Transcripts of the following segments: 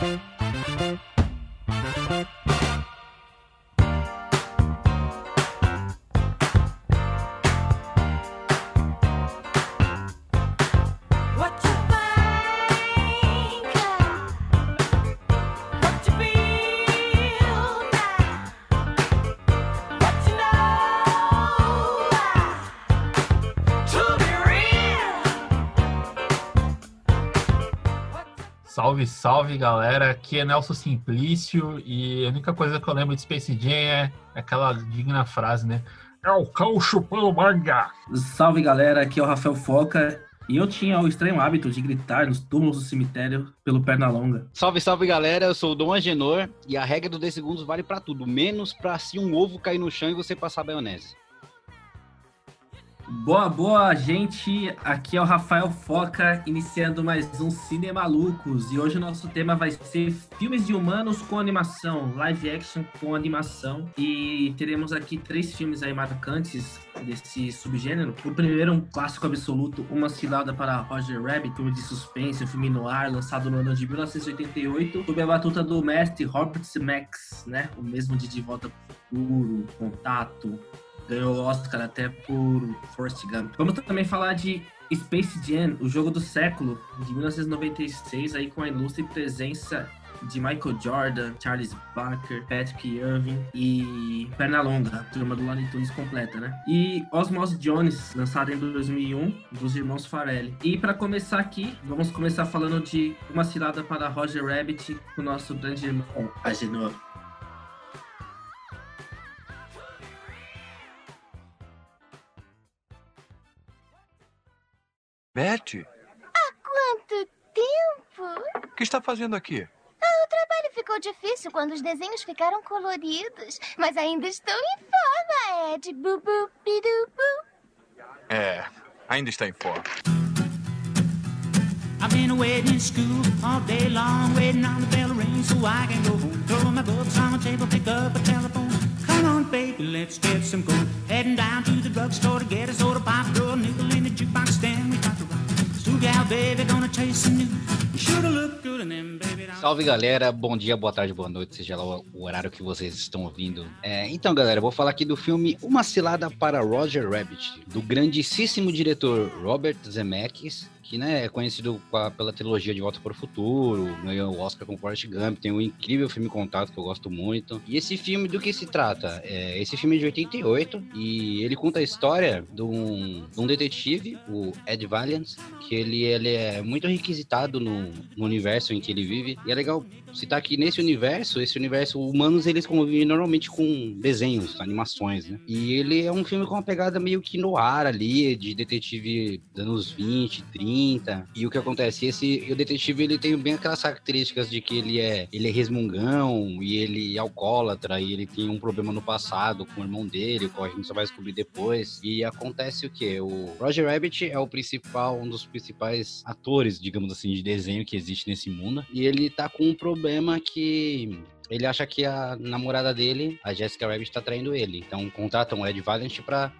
Música Salve, salve galera, aqui é Nelson Simplício e a única coisa que eu lembro de Space Jam é aquela digna frase, né? É o cão chupando manga. Salve galera, aqui é o Rafael Foca e eu tinha o estranho hábito de gritar nos túmulos do cemitério pelo Pernalonga. Salve, salve galera, eu sou o Dom Agenor e a regra do 10 segundos vale para tudo, menos para se um ovo cair no chão e você passar a maionese. Boa, boa, gente. Aqui é o Rafael Foca, iniciando mais um Cine Malucos. E hoje o nosso tema vai ser filmes de humanos com animação, live action com animação. E teremos aqui três filmes aí marcantes desse subgênero. O primeiro, um clássico absoluto, Uma Cilada para Roger Rabbit, filme de suspense, um filme no ar, lançado no ano de 1988, sob a batuta do mestre Robert Zemeckis, né? O mesmo de De Volta para o Futuro, Contato, ganhou o Oscar até por Forrest Gump. Vamos também falar de Space Jam, o jogo do século, de 1996, aí com a ilustre presença de Michael Jordan, Charles Barker, Patrick Irving e Pernalonga, a turma do Looney Tunes completa, né? E Osmos Jones, lançado em 2001, dos irmãos Farelli. E para começar aqui, vamos começar falando de Uma Cilada para Roger Rabbit, o nosso grande irmão Agenor. Betty? Há quanto tempo? O que está fazendo aqui? Ah, o trabalho ficou difícil quando os desenhos ficaram coloridos. Mas ainda estou em forma, Ed. Bubu, bidu, bu. É, ainda está em forma. I've been waiting in school all day long, waiting on the bell ring so I can go home. Throw my books on the table, pick up a telephone. Baby, let's get some gold. Heading down to the drugstore to get a soda pop, throw a nickel in the jukebox stand. We got to rock. Stugal, baby, gonna chase some news. Salve galera, bom dia, boa tarde, boa noite, seja lá o horário que vocês estão ouvindo. É, então, galera, vou falar aqui do filme Uma Cilada para Roger Rabbit, do grandíssimo diretor Robert Zemeckis, que né, é conhecido pela trilogia De Volta para o Futuro, ganhou o Oscar com Forrest Gump, tem um incrível filme Contato que eu gosto muito. E esse filme, do que se trata? É, esse filme é de 88 e ele conta a história de um, de um detetive, o Ed Valiant, que ele, ele é muito requisitado no, no universo em que ele vive. E é legal citar que nesse universo, esse universo, humanos eles convivem normalmente com desenhos, animações, né? E ele é um filme com uma pegada meio que no ar ali, de detetive dos anos 20, 30. E o que acontece? Esse o detetive ele tem bem aquelas características de que ele é, ele é resmungão e ele é alcoólatra e ele tem um problema no passado com o irmão dele, qual a gente só vai descobrir depois. E acontece o que? O Roger Rabbit é o principal, um dos principais atores, digamos assim, de desenho que existe nesse mundo. E ele tá com um problema que ele acha que a namorada dele, a Jessica Rabbit, tá traindo ele. Então contratam o Ed Valiant pra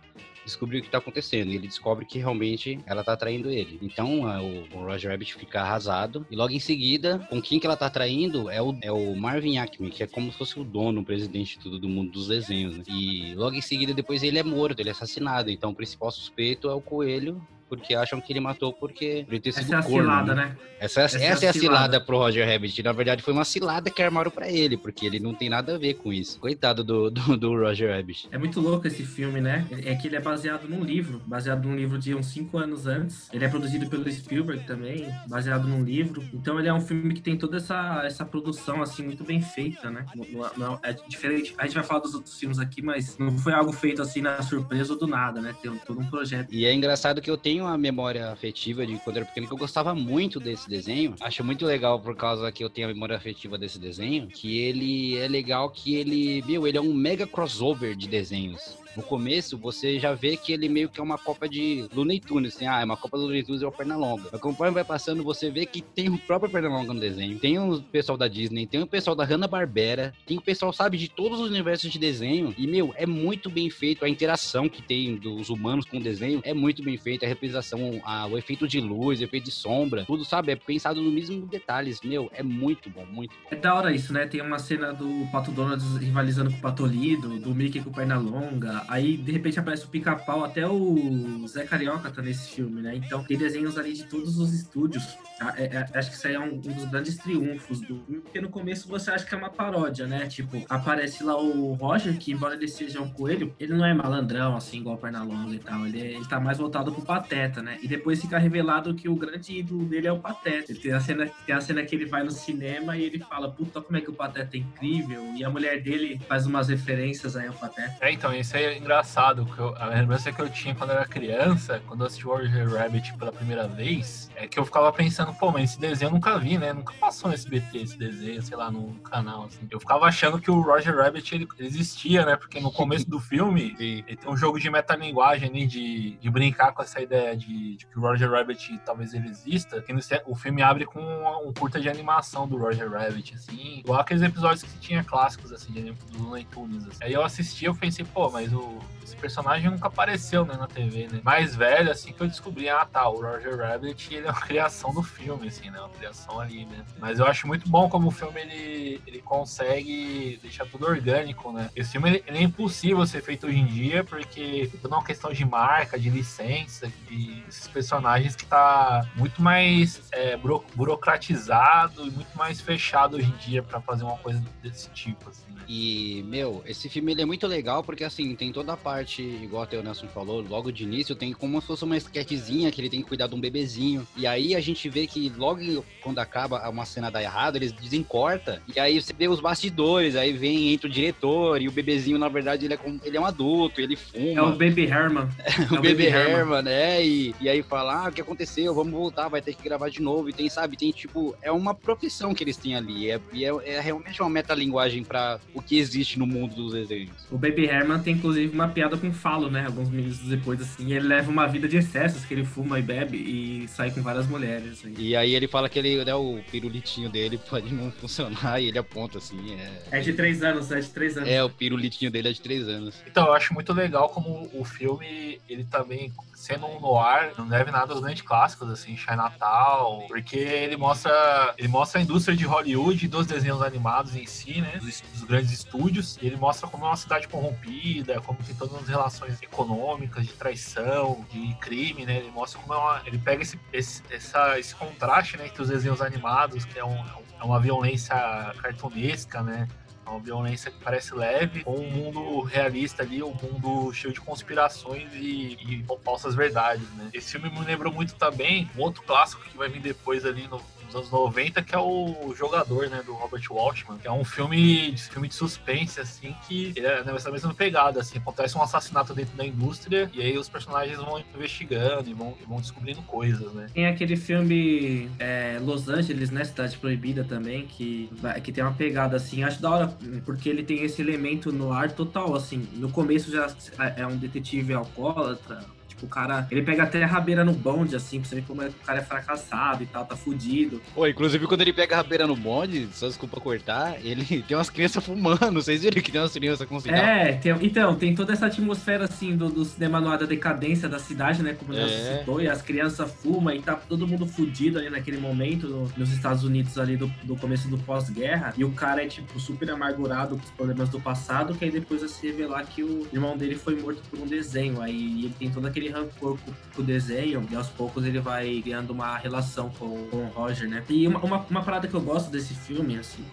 descobrir o que tá acontecendo. E ele descobre que realmente ela tá traindo ele. Então o, Roger Rabbit fica arrasado. E logo em seguida, com quem que ela tá traindo é o, é o Marvin Acme, que é como se fosse o dono, o presidente de tudo do mundo dos desenhos. Né? E logo em seguida, depois ele é morto, ele é assassinado. Então o principal suspeito é o coelho. Porque acham que ele matou porque por ele ter sido Essa é a corno, cilada, né? né? Essa, Essa essa, é a é a cilada cilada. pro Roger Rabbit. Na verdade, foi uma cilada que armaram pra ele, porque ele não tem nada a ver com isso. Coitado do, do, do Roger Rabbit. É muito louco esse filme, né? É que ele é baseado num livro, baseado num livro de uns cinco anos antes. Ele é produzido pelo Spielberg também, baseado num livro. Então ele é um filme que tem toda essa, essa produção, assim, muito bem feita, né? Não- não- não- é diferente. A gente vai falar dos outros filmes aqui, mas não foi algo feito assim na surpresa ou do nada, né? Tem todo um projeto. E é engraçado que eu tenho uma memória afetiva de quando era pequeno, que eu gostava muito desse desenho. Acho muito legal por causa que eu tenho a memória afetiva desse desenho, que ele é legal que ele, meu, ele é um mega crossover de desenhos. No começo, você já vê que ele meio que é uma copa de Looney Tunes, assim, ah, é uma copa do Looney Tunes é o Pernalonga. Mas conforme vai passando, você vê que tem o próprio Pernalonga no desenho, tem o pessoal da Disney, tem o pessoal da Hanna-Barbera, tem o pessoal, sabe, de todos os universos de desenho, e, meu, é muito bem feito a interação que tem dos humanos com o desenho, é muito bem feita, a representação, a, o efeito de luz, o efeito de sombra, tudo, sabe, é pensado no mesmo detalhes, meu, é muito bom, muito bom. É da hora isso, né? Tem uma cena do Pato Donald rivalizando com o Patolido, do Mickey com perna longa. Aí, de repente, aparece o pica-pau. Até o Zé Carioca tá nesse filme, né? Então, tem desenhos ali de todos os estúdios. Ah, é- é- acho que isso aí é um, um dos grandes triunfos do filme, porque no começo você acha que é uma paródia, né? Tipo, aparece lá o Roger, que embora ele seja um coelho, ele não é malandrão, assim, igual perna longa e tal. Ele, é- ele tá mais voltado pro Pateta, né? E depois fica revelado que o grande ídolo dele é o Pateta. Tem a cena, tem a cena que ele vai no cinema e ele fala, puta, como é que o Pateta é incrível. E a mulher dele faz umas referências aí ao Pateta. É, então, isso aí é engraçado. que eu- a lembrança que eu tinha quando eu era criança, quando eu assisti Roger Rabbit pela primeira vez, é que eu ficava pensando, pô, mas esse desenho eu nunca vi, né? Nunca passou no SBT esse desenho, sei lá, no canal, assim. Eu ficava achando que o Roger Rabbit ele existia, né? Porque no começo do filme, ele tem um jogo de metalinguagem ali, de, de brincar com essa ideia de, de que o Roger Rabbit talvez ele exista. Que no- o filme abre com um, um curta de animação do Roger Rabbit, assim, igual aqueles episódios que tinha clássicos, assim, de, do Looney Tunes. Assim. Aí eu assisti eu pensei, pô, mas o, esse personagem nunca apareceu, né, na TV, né? Mais velho, assim, que eu descobri, ah, tá, o Roger Rabbit, ele é uma criação do filme, assim, né? Uma criação ali, né? Mas eu acho muito bom como o filme, ele, ele consegue deixar tudo orgânico, né? Esse filme, ele, ele é impossível ser feito hoje em dia, porque toda uma questão de marca, de licença, de esses personagens que tá muito mais é, buro- burocratizado e muito mais fechado hoje em dia pra fazer uma coisa desse tipo, assim, né? E, meu, esse filme ele é muito legal porque, assim, tem toda a parte, igual até o Nelson falou, logo de início tem como se fosse uma esquetezinha que ele tem que cuidar de um bebezinho. E aí a gente vê que logo quando acaba uma cena dá errado, eles desencorta. E aí você vê os bastidores, aí vem, entra o diretor e o bebezinho, na verdade, ele é, com- ele é um adulto, ele fuma. É o Baby Herman. o É Baby Herman, né? E, e aí fala, ah, o que aconteceu? Vamos voltar, vai ter que gravar de novo. E tem, sabe, tem tipo, é uma profissão que eles têm ali. É, e é, é realmente uma metalinguagem pra o que existe no mundo dos desenhos. O Baby Herman tem inclusive uma piada com falo, né? Alguns minutos depois, assim. E ele leva uma vida de excessos, que ele fuma e bebe e sai com várias mulheres. Assim. E aí ele fala que ele, né, o pirulitinho dele pode não funcionar e ele aponta assim. É, É de três anos, é de três anos. é o pirulitinho dele é de três anos. Então, eu acho muito legal como o filme, ele também, sendo um noir, não deve nada aos grandes clássicos, assim, Chinatown, porque ele mostra, ele mostra a indústria de Hollywood e dos desenhos animados em si, né, dos, dos grandes estúdios, e ele mostra como é uma cidade corrompida, como tem todas as relações econômicas, de traição, de crime, né, ele mostra como é uma, ele pega esse, esse, essa, esse contraste, né, entre os desenhos animados, que é, um, é uma violência cartunesca, né, é uma violência que parece leve, com um mundo realista ali, um mundo cheio de conspirações e, e com falsas verdades, né? Esse filme me lembrou muito também um outro clássico que vai vir depois ali no, nos anos 90, que é o Jogador, né, do Robert Waltman, que é um filme, filme de suspense, assim, que é nessa mesma pegada, assim, acontece um assassinato dentro da indústria e aí os personagens vão investigando e vão, e vão descobrindo coisas, né? Tem aquele filme é, Los Angeles, né? Cidade Proibida também, que, que tem uma pegada assim. Acho da hora, porque ele tem esse elemento no ar total, assim. No começo já é um detetive alcoólatra. Tipo, o cara, ele pega até a rabeira no bonde, assim, pra você ver como é o cara é fracassado e tal, tá fudido. Pô, inclusive quando ele pega a rabeira no bonde, só desculpa cortar, ele tem umas crianças fumando. Vocês viram que tem umas crianças com cigarro? É, tem- então, tem toda essa atmosfera, assim, do, do cinema noir da decadência da cidade, né? Como É. citou, e as crianças fumam e tá todo mundo fudido ali naquele momento, no- nos Estados Unidos ali do, do começo do pós-guerra. E o cara é, tipo, super amargurado com os problemas do passado, que aí depois vai se revelar que o irmão dele foi morto por um desenho. Aí ele tem todo aquele rancor com, o desenho, e aos poucos ele vai criando uma relação com, com o Roger, né? E uma, uma, uma parada que eu gosto desse filme, assim,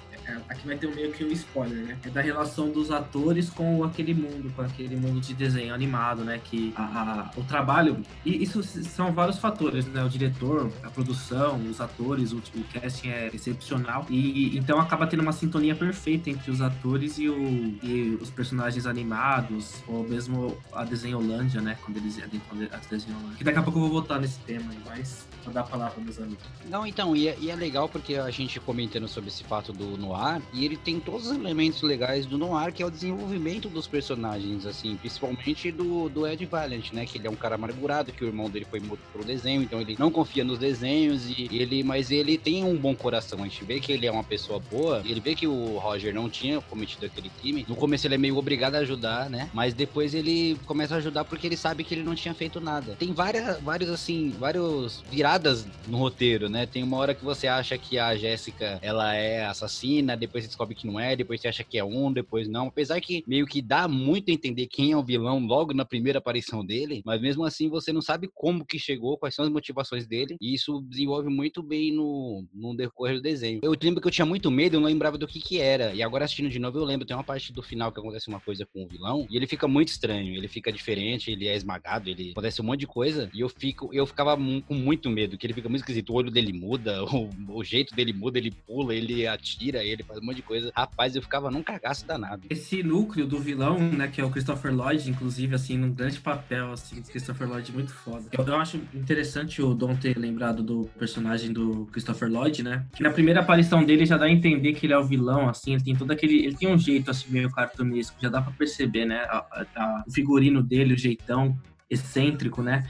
aqui vai ter meio que um spoiler, né? É da relação dos atores com aquele mundo, com aquele mundo de desenho animado, né? Que a, a- o trabalho. E isso são vários fatores, né? O diretor, a produção, os atores, o, o casting é excepcional. E então acaba tendo uma sintonia perfeita entre os atores e, o, e os personagens animados, ou mesmo a Desenholândia, né? Quando eles entram a Desenholândia. Que daqui a pouco eu vou voltar nesse tema aí, mas vou dar a palavra meus amigos. Não, então, e é, e é legal porque a gente comentando sobre esse fato do noir, noir e ele tem todos os elementos legais do noir, que é o desenvolvimento dos personagens, assim, principalmente do, do Ed Valiant, né? Que ele é um cara amargurado, que o irmão dele foi morto pelo desenho, então ele não confia nos desenhos e ele, mas ele tem um bom coração. A gente vê que ele é uma pessoa boa, ele vê que o Roger não tinha cometido aquele crime. No começo ele é meio obrigado a ajudar, né? Mas depois ele começa a ajudar porque ele sabe que ele não tinha feito nada. Tem várias, vários assim, vários viradas no roteiro, né? Tem uma hora que você acha que a Jéssica ela é assassina, depois você descobre que não é, depois você acha que é um, depois não. Apesar que meio que dá muito a entender quem é o vilão logo na primeira aparição dele, mas mesmo assim você não sabe como que chegou, quais são as motivações dele, e isso desenvolve muito bem no, no decorrer do desenho. Eu lembro que eu tinha muito medo, eu não lembrava do que que era, e agora assistindo de novo eu lembro, tem uma parte do final que acontece uma coisa com o vilão, e ele fica muito estranho, ele fica diferente, ele é esmagado, ele acontece um monte de coisa, e eu fico, eu ficava com muito medo, que ele fica muito esquisito, o olho dele muda, o, o jeito dele muda, ele pula, ele atira, ele faz um monte de coisa. Rapaz, eu ficava num cagaço danado. Esse núcleo do vilão, né, que é o Christopher Lloyd, inclusive, assim, num grande papel, assim, Christopher Lloyd muito foda. Eu, eu acho interessante o Dom ter lembrado do personagem do Christopher Lloyd, né, que na primeira aparição dele já dá a entender que ele é o vilão, assim, ele tem todo aquele, ele tem um jeito, assim, meio cartunesco, já dá pra perceber, né, a- a- a- o figurino dele, o jeitão excêntrico, né,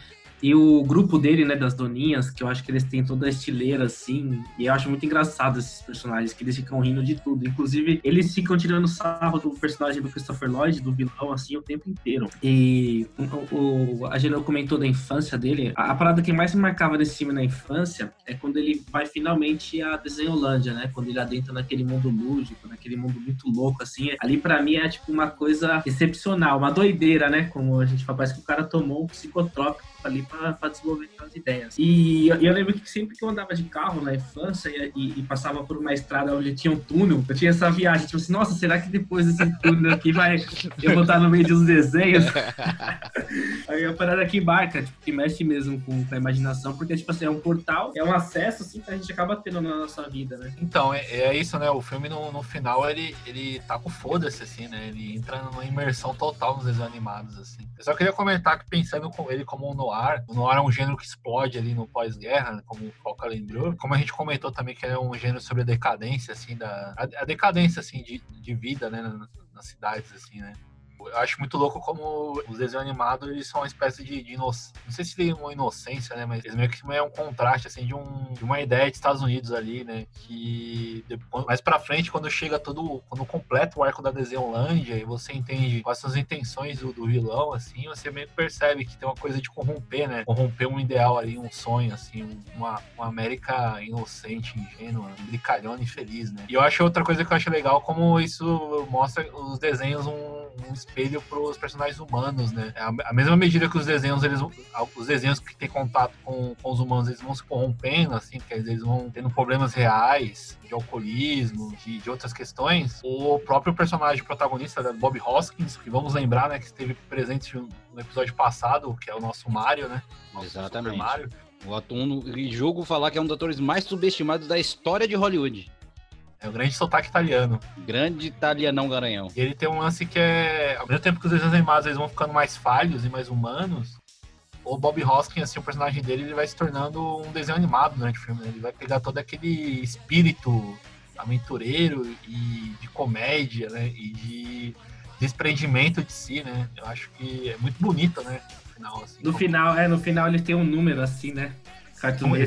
e o grupo dele, né, das doninhas, que eu acho que eles têm toda a estileira, assim, e eu acho muito engraçado esses personagens, que eles ficam rindo de tudo. Inclusive, eles ficam tirando sarro do personagem do Christopher Lloyd, do vilão, assim, o tempo inteiro. E o, o, a Gelo comentou da infância dele. A, a parada que mais me marcava desse filme na infância é quando ele vai finalmente a Desenholândia, né? Quando ele adentra naquele mundo lúdico, naquele mundo muito louco, assim. Ali, pra mim, é tipo uma coisa excepcional, uma doideira, né? Como a gente fala, parece que o cara tomou um psicotrópico ali pra, pra desenvolver as ideias. E eu, eu lembro que sempre que eu andava de carro na infância e, e- e passava por uma estrada onde tinha um túnel, eu tinha essa viagem, tipo assim, nossa, será que depois desse túnel aqui vai eu vou estar no meio de uns desenhos? Aí a parada aqui embarca, tipo, que mexe mesmo com, com a imaginação, porque, tipo assim, é um portal, é um acesso, assim, que a gente acaba tendo na nossa vida, né? Então, é, é isso, né? O filme, no, no final, ele, ele tá com foda-se, assim, né? Ele entra numa imersão total nos desenhos animados, assim. Eu só queria comentar que, pensando com ele como um noir, o noir é um gênero que explode ali no pós-guerra, né? como o Foca lembrou. Como a gente comentou também que é um gênero sobre a decadência, assim, da... A, a decadência, assim, de, de vida, né? Nas, nas cidades, assim, né? Eu acho muito louco como os desenhos animados, eles são uma espécie de, de inocência. Não sei se tem uma inocência, né? Mas eles meio que é um contraste, assim, de, um, de uma ideia de Estados Unidos ali, né? Que depois, mais pra frente, quando chega todo. Quando completa o arco da Desenholândia e você entende quais são as intenções do, do vilão, assim, você meio que percebe que tem uma coisa de corromper, né? Corromper um ideal ali, um sonho, assim, uma, uma América inocente, ingênua, brincalhona e feliz, né? E eu acho outra coisa que eu acho legal, como isso mostra os desenhos um um espelho para os personagens humanos, né? A, a mesma medida que os desenhos, eles, os desenhos que têm contato com, com os humanos, eles vão se corrompendo, assim, porque eles vão tendo problemas reais de alcoolismo, de, de outras questões. O próprio personagem protagonista, né, Bob Hoskins, que vamos lembrar, né, que esteve presente no episódio passado, que é o nosso Mario, né? Nosso Exatamente. Super Mario. O atum no jogo falar que é um dos atores mais subestimados da história de Hollywood. É o grande sotaque italiano. Grande italianão garanhão. E ele tem um lance que é. Ao mesmo tempo que os desenhos animados eles vão ficando mais falhos e mais humanos, o Bob Hoskins, assim, o personagem dele, ele vai se tornando um desenho animado durante o filme. né? Ele vai pegar todo aquele espírito aventureiro e de comédia, né? E de desprendimento de si, né? Eu acho que é muito bonito, né? No final, assim. No final, é, no final ele tem um número assim, né?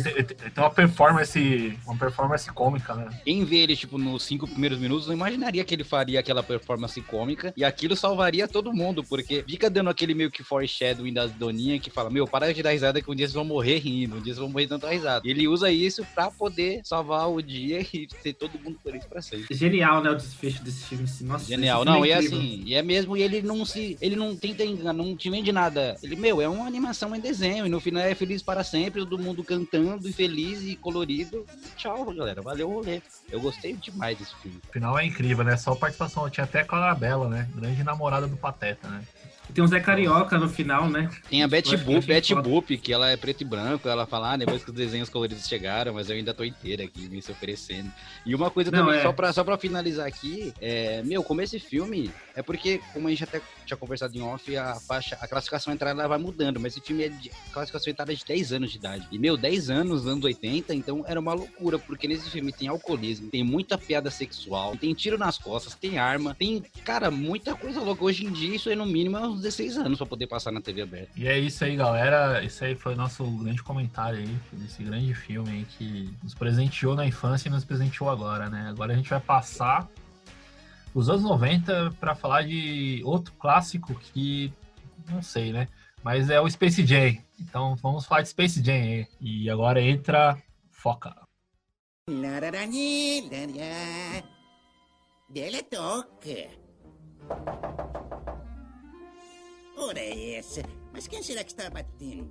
Ele- ele tem uma performance, uma performance cômica, né? Quem vê ele, tipo, nos cinco primeiros minutos, não imaginaria que ele faria aquela performance cômica e aquilo salvaria todo mundo, porque fica dando aquele meio que foreshadowing das doninhas que fala, meu, para de dar risada que um dia vocês vão morrer rindo, um dia vocês vão morrer dando risada. E ele usa isso pra poder salvar o dia e ter todo mundo feliz pra sempre. Genial, né, o desfecho desse filme. Assim. Nossa, Genial, filme não, e é incrível. assim, e é mesmo, e ele não se, ele não tenta enganar, não te vende nada. Ele, meu, é uma animação em desenho, e no final é feliz para sempre, todo mundo cantando e feliz e colorido. Tchau, galera, valeu o rolê. Eu gostei demais desse filme. O final é incrível, né? Só a participação. Tinha até a Clarabella, né? Grande namorada do Pateta, né? Tem o Zé Carioca no final, né? Tem a Betty Boop, Betty. Boop, que ela é preto e branco, ela fala, ah, depois que os desenhos coloridos chegaram, mas eu ainda tô inteira aqui, me se oferecendo. E uma coisa Não, também, é. só, pra, só pra finalizar aqui, é, meu, como esse filme, é porque, como a gente até tinha conversado em off, a faixa, a classificação entrada ela vai mudando, mas esse filme é de classificação entrada de 10 anos de idade. E, meu, 10 anos, anos 80, então era uma loucura, porque nesse filme tem alcoolismo, tem muita piada sexual, tem tiro nas costas, tem arma, tem, cara, muita coisa louca. Hoje em dia, isso aí no mínimo é uns 16 anos pra poder passar na TV aberta. E é isso aí, galera. Esse aí foi o nosso grande comentário aí, desse grande filme aí que nos presenteou na infância e nos presenteou agora, né? Agora a gente vai passar os anos 90 para falar de outro clássico que não sei, né? Mas é o Space Jam. Então vamos falar de Space Jam aí. E agora entra Foca. Dele toca. Ora essa. Mas quem será que está batendo?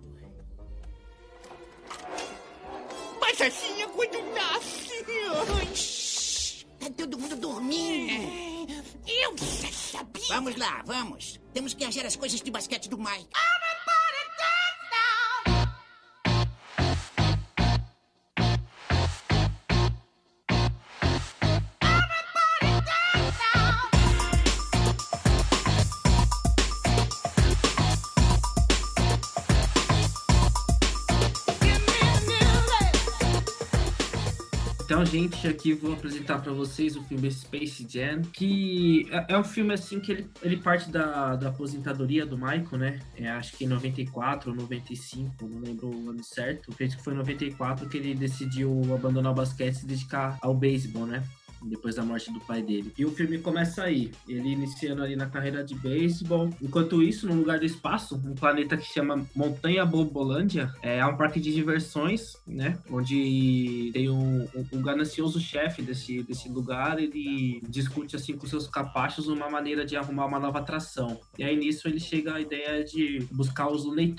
Mas assim é quando nasce. Tá todo mundo dormindo. Eu já sabia. Vamos lá, vamos. Temos que achar as coisas de basquete do Mike. Então, gente, aqui vou apresentar pra vocês o filme Space Jam, que é, é um filme assim que ele, ele parte da, da aposentadoria do Michael, né? É, acho que em 94 ou 95, não lembro o ano certo. Acredito que foi em 94 que ele decidiu abandonar o basquete e se dedicar ao beisebol, né? Depois da morte do pai dele. E o filme começa aí, ele iniciando ali na carreira de beisebol. Enquanto isso, no lugar do espaço, um planeta que chama Montanha Bobolândia, é um parque de diversões, né? Onde tem um, um, ganancioso chefe desse, desse lugar, ele discute assim com seus capachos uma maneira de arrumar uma nova atração. E aí nisso ele chega à ideia de buscar os Looney.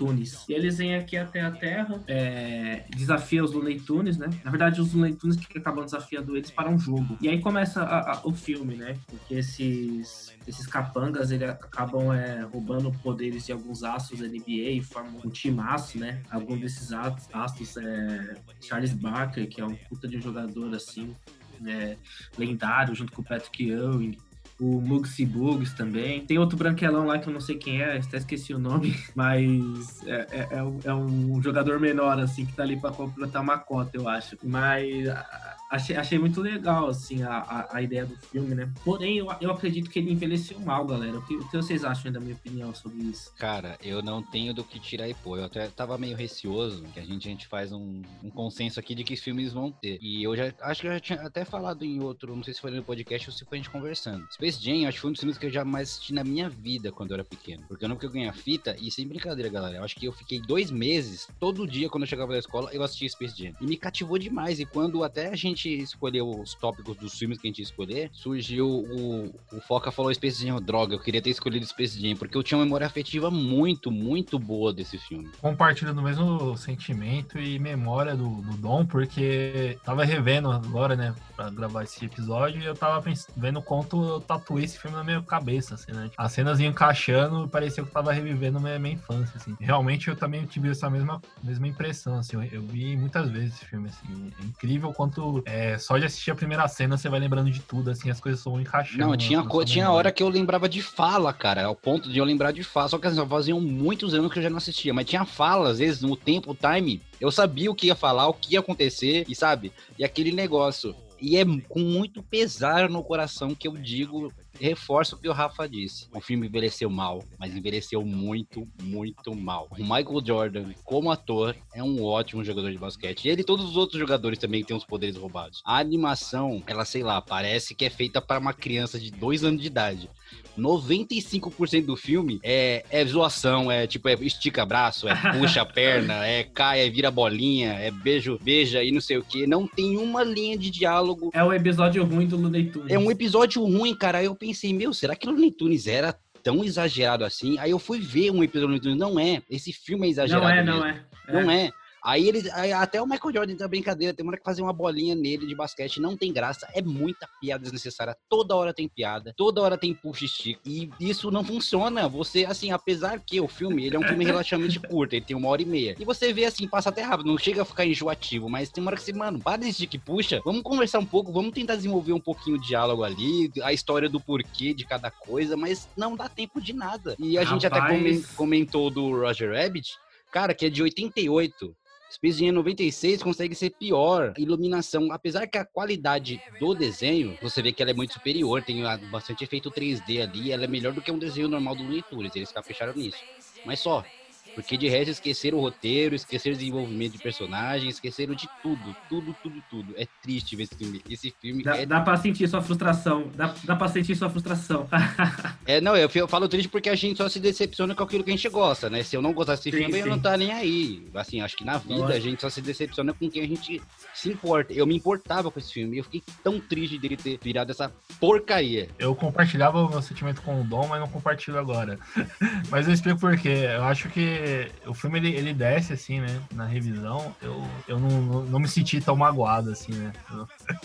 E eles vêm aqui até a Terra, é, desafia os Looney né? Na verdade, os Looney que acabam desafiando eles para um jogo. E aí começa a- a- o filme, né? Porque esses, esses capangas eles acabam é, roubando poderes de alguns astros da NBA e formam um timaço, né? Algum desses astros, é Charles Barker, que é um puta de um jogador assim, né? lendário, junto com o Patrick Ewing. O Muggsy Bugs também. Tem outro branquelão lá que eu não sei quem é, até esqueci o nome, mas é, é- é um, é um jogador menor, assim, que tá ali pra completar uma cota, eu acho. Mas achei, achei muito legal, assim, a, a, a ideia do filme, né? Porém, eu, eu acredito que ele envelheceu mal, galera. O que, o que vocês acham da minha opinião sobre isso? Cara, eu não tenho do que tirar e pôr. Eu até tava meio receoso que a gente, a gente faz um, um consenso aqui de que filmes vão ter. E eu já acho que eu já tinha até falado em outro, não sei se foi no podcast ou se foi a gente conversando. Space Jam, acho que foi um dos filmes que eu jamais assisti na minha vida quando eu era pequeno. Porque eu não que eu fita, e sem brincadeira, galera. Eu acho que eu fiquei dois meses, todo dia quando eu chegava da escola, eu assistia Space Jam. E me cativou demais. E quando até a gente escolheu os tópicos dos filmes que a gente ia escolher, surgiu o, o Foca falou Space Jam, droga, eu queria ter escolhido Space Jam, porque eu tinha uma memória afetiva muito, muito boa desse filme. Compartilho do mesmo sentimento e memória do, do Dom, porque tava revendo agora, né, pra gravar esse episódio, e eu tava pens- vendo quanto eu tatuei esse filme na minha cabeça, assim, né? As cenas iam encaixando parecia que eu tava revivendo minha, minha infância, assim. Realmente eu também tive essa mesma, mesma impressão, assim. Eu, eu vi muitas vezes esse filme, assim. É incrível quanto é, só de assistir a primeira cena você vai lembrando de tudo, assim, as coisas vão encaixando. Não, tinha, co- tinha hora que eu lembrava de fala, cara, ao ponto de eu lembrar de fala. Só que assim, faziam muitos anos que eu já não assistia, mas tinha fala, às vezes, no tempo, o time, eu sabia o que ia falar, o que ia acontecer, e sabe? E aquele negócio. E é com muito pesar no coração que eu digo, reforço o que o Rafa disse. O filme envelheceu mal, mas envelheceu muito, muito mal. O Michael Jordan, como ator, é um ótimo jogador de basquete. Ele e todos os outros jogadores também têm os poderes roubados. A animação, ela, sei lá, parece que é feita para uma criança de dois anos de idade. 95% do filme é, é zoação, é tipo, é estica braço, é puxa a perna, é cai, é vira bolinha, é beijo, beija e não sei o que. Não tem uma linha de diálogo. É o episódio ruim do Looney Tunes. É um episódio ruim, cara. Aí eu pensei, meu, será que o Looney Tunes era tão exagerado assim? Aí eu fui ver um episódio do. Não é. Esse filme é exagerado. Não é, não mesmo. é. Não é. Aí ele. aí até o Michael Jordan tem uma brincadeira, tem uma hora que fazer uma bolinha nele de basquete, não tem graça, é muita piada desnecessária. Toda hora tem piada, toda hora tem push stick. E isso não funciona. Você, assim, apesar que o filme, ele é um filme relativamente curto, ele tem uma hora e meia. E você vê assim, passa até rápido, não chega a ficar enjoativo, mas tem uma hora que você, mano, para desse stick puxa, vamos conversar um pouco, vamos tentar desenvolver um pouquinho de diálogo ali, a história do porquê de cada coisa, mas não dá tempo de nada. E a gente até Rapaz. comen- comentou do Roger Rabbit, cara, que é de 88. Space Jam 96 consegue ser pior. Iluminação, apesar que a qualidade do desenho, você vê que ela é muito superior, tem ah, bastante efeito 3D ali, ela é melhor do que um desenho normal do Looney Tunes, eles capricharam nisso. Mas só, porque de resto esqueceram o roteiro, esqueceram o desenvolvimento de personagens, esqueceram de tudo, tudo, tudo, tudo. É triste ver esse filme. Esse filme Dá, é, dá pra sentir sua frustração. Dá, dá pra sentir sua frustração. é. Não, eu, eu falo triste porque a gente só se decepciona com aquilo que a gente gosta, né? Se eu não gostasse desse Sim, filme, eu sim. não tá nem aí. Assim, acho que na vida a Lógico. gente só se decepciona com quem a gente se importa. Eu me importava com esse filme e eu fiquei tão triste dele ter virado essa porcaria. Eu compartilhava o meu sentimento com o Dom, mas não compartilho agora. mas eu explico por quê. Eu acho que o filme ele, ele desce assim, né? Na revisão, eu, eu não, não, me senti tão magoado assim, né? Eu-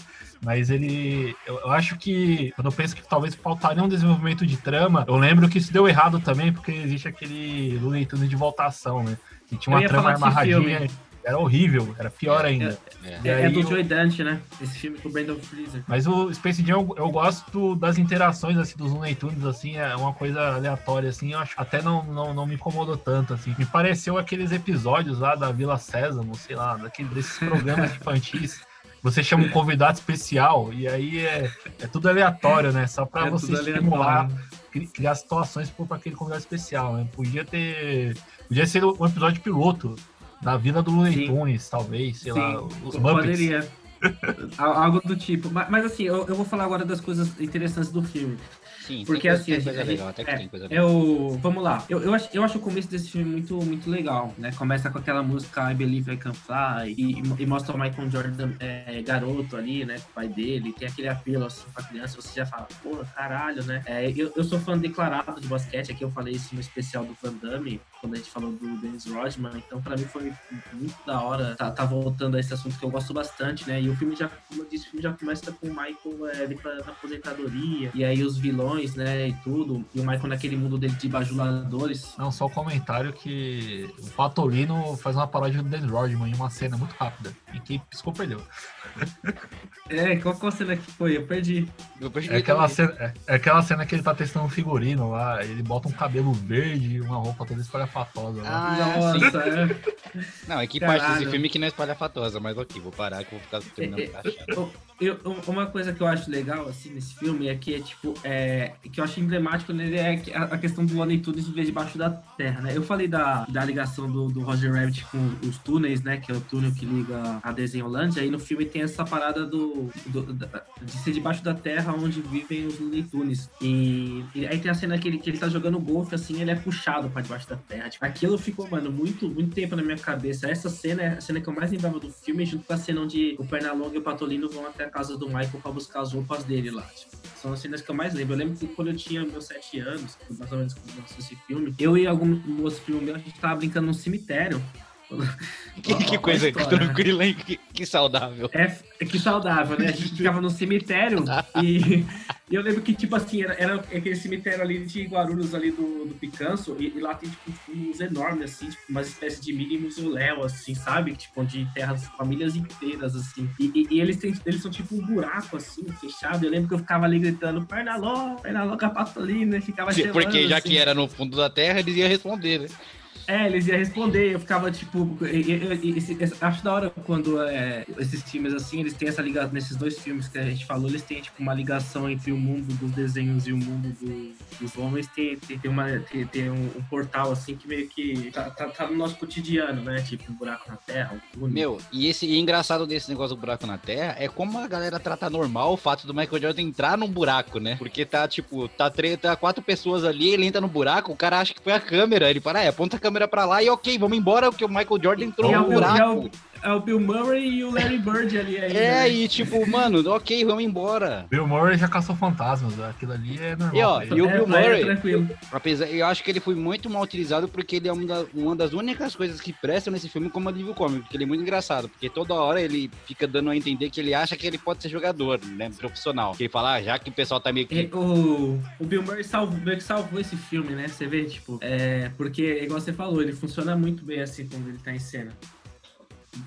Mas ele. Eu, acho que. Quando eu penso que talvez faltaria um desenvolvimento de trama, eu lembro que isso deu errado também, porque existe aquele Tunes de voltação, né? Que tinha uma trama amarradinha. Era horrível, era pior ainda. É. É, é aí do Joey Dante, né? Esse filme com o Brandon Fraser. Mas o Space Jam, eu, eu gosto das interações, assim, dos Looney Tunes, assim, é uma coisa aleatória, assim, eu acho até não, não, não me incomodou tanto, assim. Me pareceu aqueles episódios lá da Vila Sésamo, sei lá, daquele, desses programas infantis. Você chama um convidado especial e aí é, é tudo aleatório, né? Só pra É você estimular, criar situações para aquele convidado especial, né? Podia ter. Podia ser um episódio piloto da vida do Looney. Tunes, talvez, sei lá, Sim, os Muppets. Poderia. Al- Algo do tipo. Mas, mas, assim, eu, eu vou falar agora das coisas interessantes do filme. Sim, Porque tem coisa, assim, tem a coisa gente- legal, até que é, tem coisa legal. Eu, vamos lá. Eu, eu, acho, eu acho o começo desse filme muito, muito legal, né? Começa com aquela música I Believe I Can Fly e, e mostra o Michael Jordan é, garoto ali, né? Com o pai dele. Tem aquele apelo assim pra criança. Você já fala, porra, caralho, né? É, eu, eu sou fã declarado de basquete. Aqui eu falei isso no especial do Van Damme, quando a gente falou do Dennis Rodman. Então, pra mim, foi muito da hora tá, tá voltando a esse assunto que eu gosto bastante, né? E o filme já, como eu disse, o filme já começa com o Michael é, declarando aposentadoria. E aí os vilões, né? E tudo. E o Michael naquele mundo dele de bajuladores. Não, só o comentário que o Patolino faz uma paródia do Dennis Rodman em uma cena muito rápida. E quem piscou perdeu. É, qual, qual cena que foi? Eu perdi. Eu percebi É aquela, também. cena, é, é aquela cena que ele tá testando um figurino lá, ele bota um cabelo verde e uma roupa toda espalhafatosa lá. Ah, sim. Nossa, é. Não, é que parte desse Caralho. filme que não é espalhafatosa, mas ok, vou parar que eu vou ficar terminando É, de achar. Eu- eu- uma coisa que eu acho legal, assim, nesse filme é que é, tipo, é, que eu acho emblemático nele é a, questão do Looney Tunes viver debaixo da terra, né? Eu falei da, da ligação do, do Roger Rabbit com os túneis, né? Que é o túnel que liga a Desenholândia. Aí no filme tem essa parada do, do- da- de ser debaixo da terra onde vivem os Looney Tunes. E, e aí tem a cena que ele, que ele tá jogando golfe, assim, ele é puxado pra debaixo da terra. Tipo, aquilo ficou, mano, muito, muito tempo na minha cabeça. Essa cena é a cena que eu mais lembrava do filme, junto com a cena onde o Pernalonga e o Patolino vão até a casa do Michael pra buscar as roupas dele lá. Tipo, são as cenas que eu mais lembro. Eu lembro quando eu tinha meus sete anos, mais ou menos quando esse filme, eu e algum outro filme meu, a gente tava brincando num cemitério. Que, que coisa história, né? tranquila, hein? Que, que saudável. É, é que saudável, né? A gente ficava no cemitério e, eu lembro que, tipo assim, era, era aquele cemitério ali de Guarulhos, ali do, do Picanço, e, e lá tem, tipo, uns enormes, assim, tipo, uma espécie de mini mausoléu, assim, sabe? Tipo, onde enterra as famílias inteiras, assim. E, e- e eles, têm, eles são tipo um buraco, assim, fechado. Eu lembro que eu ficava ali gritando, Pernaló, Pernaló Capatolina, e ficava chamando, Porque já assim. que era no fundo da terra, eles iam responder, né? É, eles iam responder, eu ficava tipo. e- e- e- esse- esse- acho da hora quando é, esses filmes assim, eles têm essa ligação. Nesses dois filmes que a gente falou, eles têm tipo uma ligação entre o mundo dos desenhos e o mundo do- dos homens. Tem, tem, tem uma, tem, tem um, um portal assim que meio que tá, tá- tá no nosso cotidiano, né? Tipo um buraco na terra, um. Meu, e esse e engraçado desse negócio do buraco na terra é como a galera trata normal o fato do Michael Jordan entrar num buraco, né? Porque tá, tipo, tá, tá quatro pessoas ali, ele entra no buraco, o cara acha que foi a câmera. Ele para, é, aponta a câmera pra lá e ok, vamos embora, porque o Michael Jordan entrou é no e é buraco. É o Bill Murray e o Larry Bird ali ainda. É, né? e tipo, mano, ok, vamos embora. Bill Murray já caçou fantasmas, aquilo ali é normal. E, ó, ele. e o É, Bill é Murray, tranquilo. apesar, eu acho que ele foi muito mal utilizado porque ele é uma, da- uma das únicas coisas que prestam nesse filme como alívio cômico, porque ele é muito engraçado, porque toda hora ele fica dando a entender que ele acha que ele pode ser jogador, né, profissional. Que ele fala, ah, já que o pessoal tá meio que É, O, o Bill Murray salvou, meio que salvou esse filme, né? Você vê, tipo, é, porque, igual você falou, ele funciona muito bem assim quando ele tá em cena.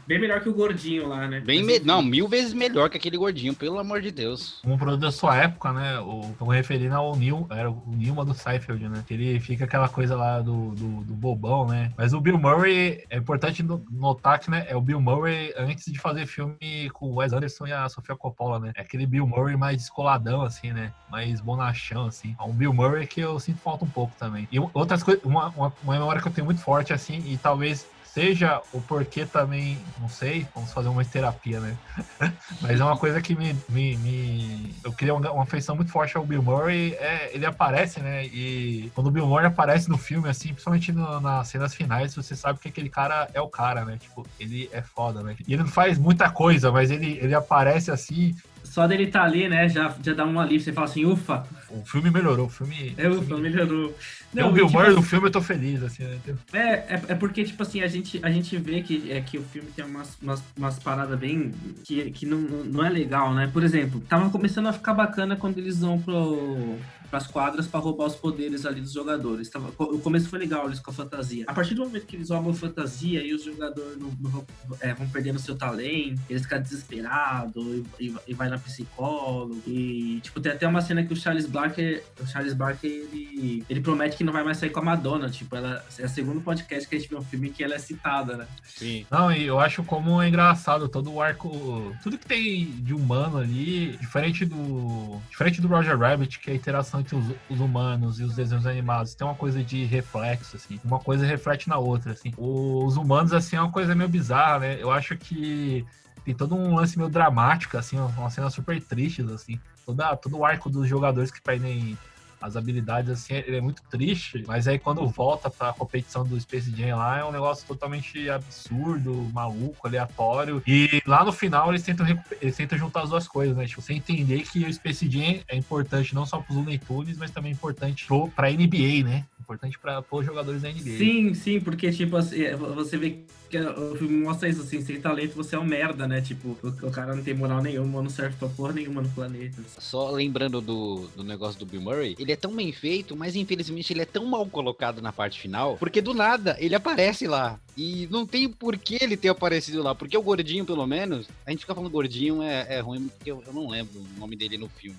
Bem melhor que o gordinho lá, né? Bem, me- não, mil vezes melhor que aquele gordinho, pelo amor de Deus. Um produto da sua época, né? O, tô me referindo ao Neil, era o Nilma do Seinfeld, né? Que ele fica aquela coisa lá do, do, do bobão, né? Mas o Bill Murray, é importante no- notar que, né? É o Bill Murray antes de fazer filme com o Wes Anderson e a Sofia Coppola, né? É aquele Bill Murray mais descoladão, assim, né? Mais bonachão, assim. É um Bill Murray que eu sinto falta um pouco também. E outras coisas, uma, uma, uma memória que eu tenho muito forte, assim, e talvez seja o porquê também, não sei, vamos fazer uma terapia, né? Mas é uma coisa que me. me, me- eu queria uma, afeição muito forte ao Bill Murray. É, ele aparece, né? E quando o Bill Murray aparece no filme, assim, principalmente no- nas cenas finais, você sabe que aquele cara é o cara, né? Tipo, ele é foda, né? E ele não faz muita coisa, mas ele, ele aparece assim. Só dele tá ali, né? Já, já dá um alívio. Você fala assim, ufa, O filme melhorou. O filme. é, o ufa, filme melhorou. Não, o tipo Murray assim, no filme, eu tô feliz, assim, né? É, é, é porque, tipo assim, a gente, a gente vê que, é, que o filme tem umas, umas, umas paradas bem. que, que não não é legal, né? Por exemplo, tava começando a ficar bacana quando eles vão pro, pras quadras pra roubar os poderes ali dos jogadores. Tava, o começo foi legal, eles com a fantasia. A partir do momento que eles roubam a fantasia e os jogadores não, não vão, é, vão perdendo seu talento, eles ficam desesperados e, e, e vai na psicólogo. E, tipo, tem até uma cena que o Charles Barker, o Charles Barker, ele, ele promete que não vai mais sair com a Madonna. Tipo, ela é o segundo podcast que a gente vê um filme que ela é citada, né? Sim. Não, e eu acho como é engraçado todo o arco. Tudo que tem de humano ali, diferente do. Diferente do Roger Rabbit, que é a interação entre os, os humanos e os desenhos animados, tem uma coisa de reflexo, assim. Uma coisa reflete na outra, assim. Os humanos, assim, é uma coisa meio bizarra, né? Eu acho que tem todo um lance meio dramático, assim, uma cena super triste, assim. Toda, todo o arco dos jogadores que perdem as habilidades, assim, ele é muito triste, mas aí quando volta pra competição do Space Jam lá, é um negócio totalmente absurdo, maluco, aleatório, e lá no final eles tentam, eles tentam juntar as duas coisas, né, tipo, você entender que o Space Jam é importante não só pros Looney Tunes, mas também importante pro, pra NBA, né, importante pra, pros jogadores da NBA. Sim, sim, porque, tipo, assim, é, você vê que o filme mostra isso, assim, sem talento você é um merda, né? Tipo, o, o cara não tem moral nenhuma, não serve pra porra nenhuma no planeta. Só lembrando do, do negócio do Bill Murray, ele é tão bem feito, mas infelizmente ele é tão mal colocado na parte final, porque do nada ele aparece lá. E não tem por que ele ter aparecido lá, porque o gordinho, pelo menos, a gente fica falando gordinho é, é ruim, porque eu, eu não lembro o nome dele no filme.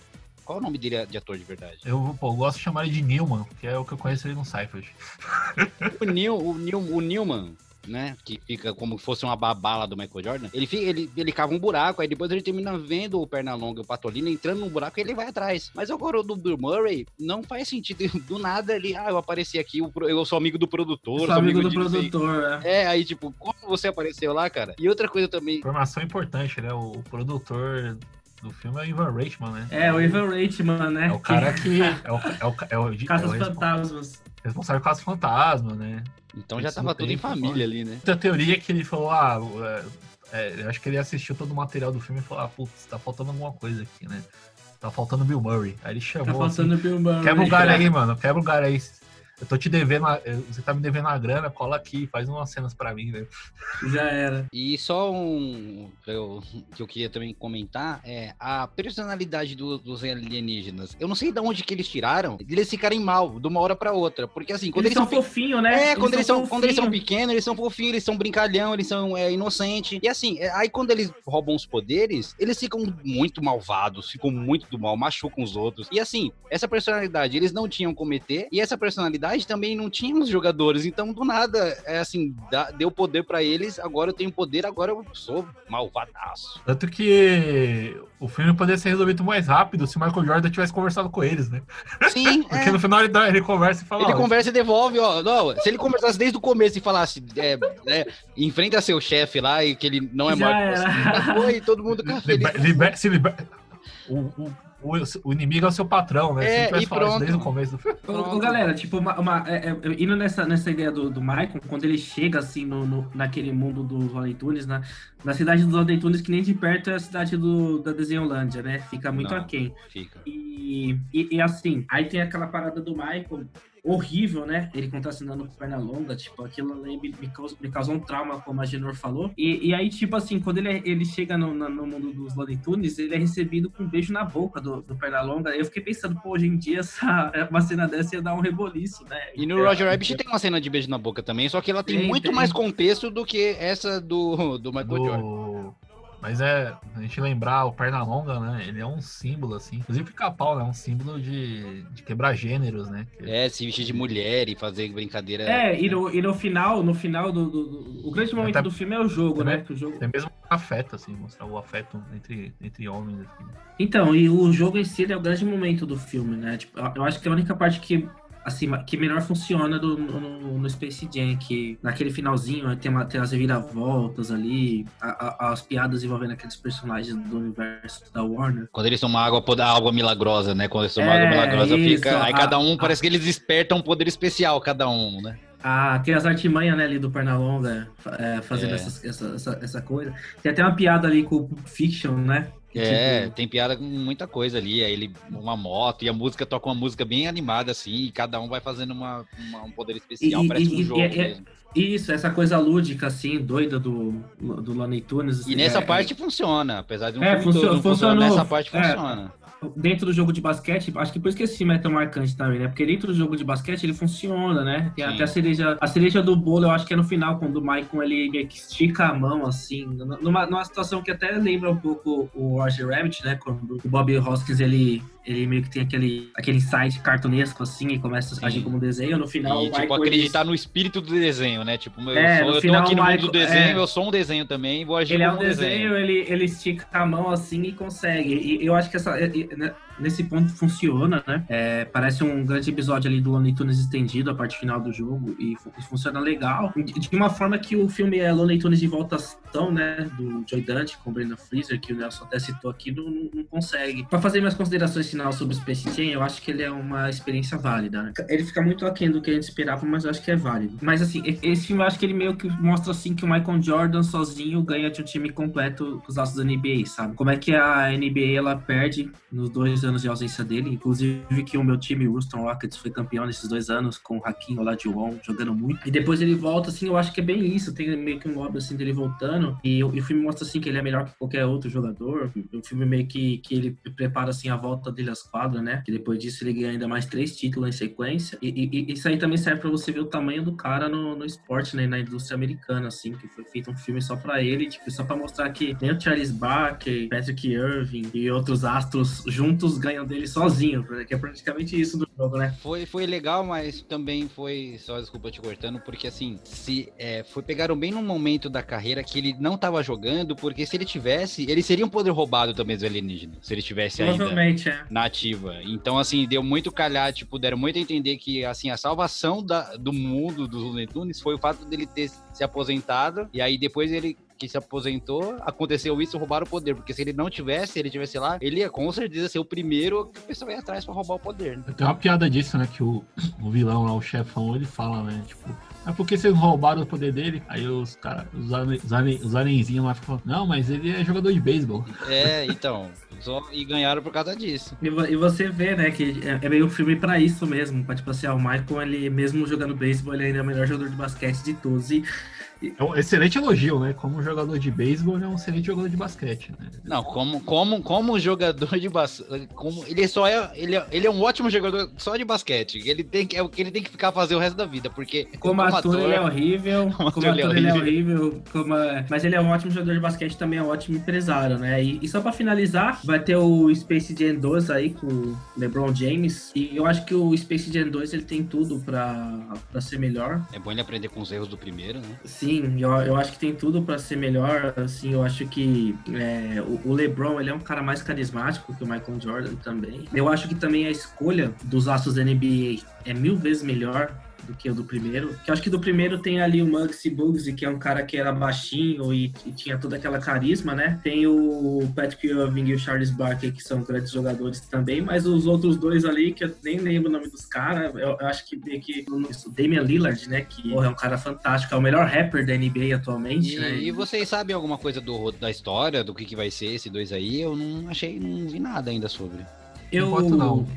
Qual é o nome dele de ator de verdade? Eu, pô, eu gosto de chamar ele de Newman, que é o que eu conheço ele no Seinfeld. O, Neil, o, Neil, o Newman, né? Que fica como se fosse uma babala do Michael Jordan. Ele, fica, ele, ele cava um buraco, aí depois ele termina vendo o Pernalonga e o Patolino entrando no buraco e ele vai atrás. Mas agora o do Bill Murray não faz sentido. Do nada ele, ah, eu apareci aqui, eu sou amigo do produtor, Sou amigo do não sei- produtor, né? É, aí tipo, como você apareceu lá, cara? E outra coisa também. Informação importante, né, o produtor do filme é o Ivan Reitman, né? É, o Ivan Reitman, né? É o cara que. É o, é o, é o, é o, os responsável- fantasmas. responsável com as fantasmas, né? Então já Isso tava tudo em tem, família ali, né? Muita teoria que ele falou, ah, é, é, eu acho que ele assistiu todo o material do filme e falou, ah, putz, tá faltando alguma coisa aqui, né? Tá faltando Bill Murray. Aí ele Tá chamou faltando assim, o Bill Murray. quebra o galho aí, mano, quebra o galho aí. Eu tô te devendo, a- você tá me devendo a grana, cola aqui, faz umas cenas pra mim, né? Já era. E só um eu- que eu queria também comentar é a personalidade do- dos alienígenas. Eu não sei de onde que eles tiraram, eles ficarem mal de uma hora pra outra. Porque assim, quando Eles, eles, são são né? É, quando eles, são, quando eles são pequenos, eles são fofinhos, eles são brincalhão, eles são é, inocentes. E assim, é, aí quando eles roubam os poderes, eles ficam muito malvados, ficam muito do mal, machucam os outros. E assim, essa personalidade eles não tinham como ET, e essa personalidade também não tinha os jogadores. Então, do nada, é assim, dá- deu poder pra eles, agora eu tenho poder, agora eu sou malvadaço. Tanto que o filme poderia ser resolvido mais rápido se o Michael Jordan tivesse conversado com eles, né? Sim, Porque é. no final ele, dá- ele conversa e fala, Ele ó, conversa e devolve, ó. Não, se ele conversasse desde o começo e falasse, é, é, enfrenta seu chefe lá e que ele não é já foi, todo mundo fica feliz. liber, liber, se liber... O, o, o, o inimigo é o seu patrão, né? É, Sempre e falar isso pronto. desde o começo do filme. Ô, ô, galera, tipo, uma, uma- é- é- indo nessa, nessa ideia do, do Michael, quando ele chega, assim, no, no- naquele mundo dos Looney Tunes, na, na cidade dos Looney Tunes, que nem de perto é a cidade do, da Desenholândia, né? Fica muito Não. aquém. Fica. E, e, e assim, aí tem aquela parada do Michael, horrível, né? Ele contracenando com perna longa, tipo, aquilo ali me, me, causou, me causou um trauma, como a Genor falou. E, e aí, tipo assim, quando ele, ele chega no, na- no mundo dos Looney Tunes, ele é recebido com um beijo na boca do, do perna longa. Eu fiquei pensando, pô, hoje em dia essa, uma cena dessa ia dar um reboliço, né? E no Roger Rabbit tem uma cena de beijo na boca também, só que ela tem Tem, muito tem. mais contexto do que essa do, do Michael Jordan. Mas é, a gente lembrar o Pernalonga, né? Ele é um símbolo, assim. Inclusive o pica-pau, né? Um símbolo de, de quebrar gêneros, né? Que- É, se vestir de mulher e fazer brincadeira. É, e no, e no final, no final do, do- do- O grande momento Até- do filme é o jogo, né? Que o jogo... Tem mesmo afeto, assim, mostrar o afeto entre, entre homens, assim. Então, e o jogo em si ele é o grande momento do filme, né? Tipo, eu acho que é a única parte que, assim, que melhor funciona do- no, no Space Jam, que naquele finalzinho tem, uma, tem as reviravoltas ali, a- a- as piadas envolvendo aqueles personagens do universo da Warner. Quando eles tomam água, água milagrosa, né? Quando eles tomam É, água milagrosa, isso, fica. Aí a- cada um, parece que eles despertam um poder especial, cada um, né? Ah, tem as artimanhas né, ali do Pernalonga é, fazendo É. essas- essa, essa, essa coisa. Tem até uma piada ali com o Pulp Fiction, né? É, tipo, tem piada com muita coisa ali. Aí ele, uma moto, e a música toca uma música bem animada, assim, e cada um vai fazendo uma, uma- um poder especial. E- parece e- um e- jogo e- é- mesmo. Isso, essa coisa lúdica, assim, doida do, do Looney Tunes. E assim, nessa é- parte funciona, apesar de um É, filme funcio- todo funcionou. nessa parte É. funciona. Dentro do jogo de basquete, acho que por isso que esse filme é tão marcante também, né? Porque dentro do jogo de basquete ele funciona, né? Tem Sim. até a cereja, a cereja do bolo, eu acho que é no final, quando o Maicon ele meio que estica a mão, assim, numa, numa situação que até lembra um pouco o Roger Rabbit, né? Quando o Bob Hoskins ele, ele meio que tem aquele, aquele insight cartunesco, assim, e começa a agir como um desenho. No final, E, tipo, acreditar no espírito do desenho, né? Tipo, eu, É, sou, eu tô final, aqui no mundo do desenho, é. eu sou um desenho também, vou agir Ele é como um desenho, ele, ele estica a mão assim e consegue. E eu acho que essa, né, nesse ponto funciona, né? É, parece um grande episódio ali do Looney Tunes estendido, a parte final do jogo, e, fu- funciona legal. De, uma forma que o filme é Looney Tunes de volta tão, né? Do Joy Dante com o Brandon Freezer, que o Nelson até citou aqui, não, não- consegue. Pra fazer minhas considerações finais sobre o Space Jam, eu acho que ele é uma experiência válida. né? Ele fica muito aquém do que a gente esperava, mas eu acho que é válido. Mas assim, esse filme eu acho que ele meio que mostra assim que o Michael Jordan sozinho ganha de um time completo com os laços da NBA, sabe? Como é que a NBA ela perde nos dois anos de ausência dele, inclusive que o meu time, o Houston Rockets, foi campeão nesses dois anos com o Hakim Olajuwon jogando muito. E depois ele volta, assim, eu acho que é bem isso. Tem meio que um obra assim dele voltando e, o- filme mostra assim que ele é melhor que qualquer outro jogador. O filme meio que, que ele prepara assim a volta dele às quadras, né? Que depois disso ele ganha ainda mais três títulos em sequência. E, e- e isso aí também serve pra você ver o tamanho do cara no, no esporte, né? Na indústria americana, assim, que foi feito um filme só pra ele, tipo, só pra mostrar que nem o Charles Barkley, Patrick Irving e outros astros juntos ganham dele sozinho, que é praticamente isso do jogo, né? Foi, foi legal, mas também foi. Só desculpa te cortando, porque assim, se é, foi pegaram bem num momento da carreira que ele não tava jogando, porque se ele tivesse, ele seria um poder roubado também dos alienígenas, se ele tivesse ainda é. na ativa. Então, assim, deu muito calhar, tipo, deram muito a entender que, assim, a salvação da, do mundo dos Looney Tunes foi o fato dele ter se aposentado, e aí depois ele que se aposentou, aconteceu isso, roubaram o poder, porque se ele não tivesse, se ele tivesse lá, ele ia com certeza ser o primeiro que o pessoal ia atrás pra roubar o poder, né? Tem uma piada disso, né? Que o, o vilão lá, o chefão, ele fala, né? Tipo, é porque vocês roubaram o poder dele? Aí os caras, os, ale- os, ale- os alienzinhos lá ficam, não, mas ele é jogador de beisebol. É, então, só, e ganharam por causa disso. E, e você vê, né, que é, é meio filme pra isso mesmo. Pra, tipo assim, ó, o Michael, ele mesmo jogando beisebol, ele ainda é o melhor jogador de basquete de todos. E É um excelente elogio, né? Como jogador de beisebol, ele é um excelente jogador de basquete, né? Não, como, como, como jogador de basquete, como ele só é ele, é, ele é um ótimo jogador só de basquete. Ele tem que é o que ele tem que ficar fazer o resto da vida, porque como ator, ele é horrível. Como Como ator, é ele é horrível. como, é, mas ele é um ótimo jogador de basquete também, é um ótimo empresário, né? E, e só pra finalizar, vai ter o Space Jam 2 aí com o LeBron James. E eu acho que o Space Jam 2 ele tem tudo pra, pra ser melhor. é bom ele aprender com os erros do primeiro, né? Sim, eu, eu acho que tem tudo pra ser melhor. Assim, eu acho que é, o, o LeBron ele é um cara mais carismático que o Michael Jordan também. Eu acho que também a escolha dos astros da NBA é mil vezes melhor do que o do primeiro. Que eu acho que do primeiro tem ali o Muggsy Bugsy, que é um cara que era baixinho e, e tinha toda aquela carisma, né? Tem o Patrick Irving e o Charles Barkley, que são grandes jogadores também, mas os outros dois ali, que eu nem lembro o nome dos caras, eu, eu acho que meio que o Damian Lillard, né? Que porra, é um cara fantástico, é o melhor rapper da NBA atualmente, E, né? e vocês sabem alguma coisa do, da história, do que, que vai ser esses dois aí? Eu não achei, não vi nada ainda sobre. Eu, enquanto não.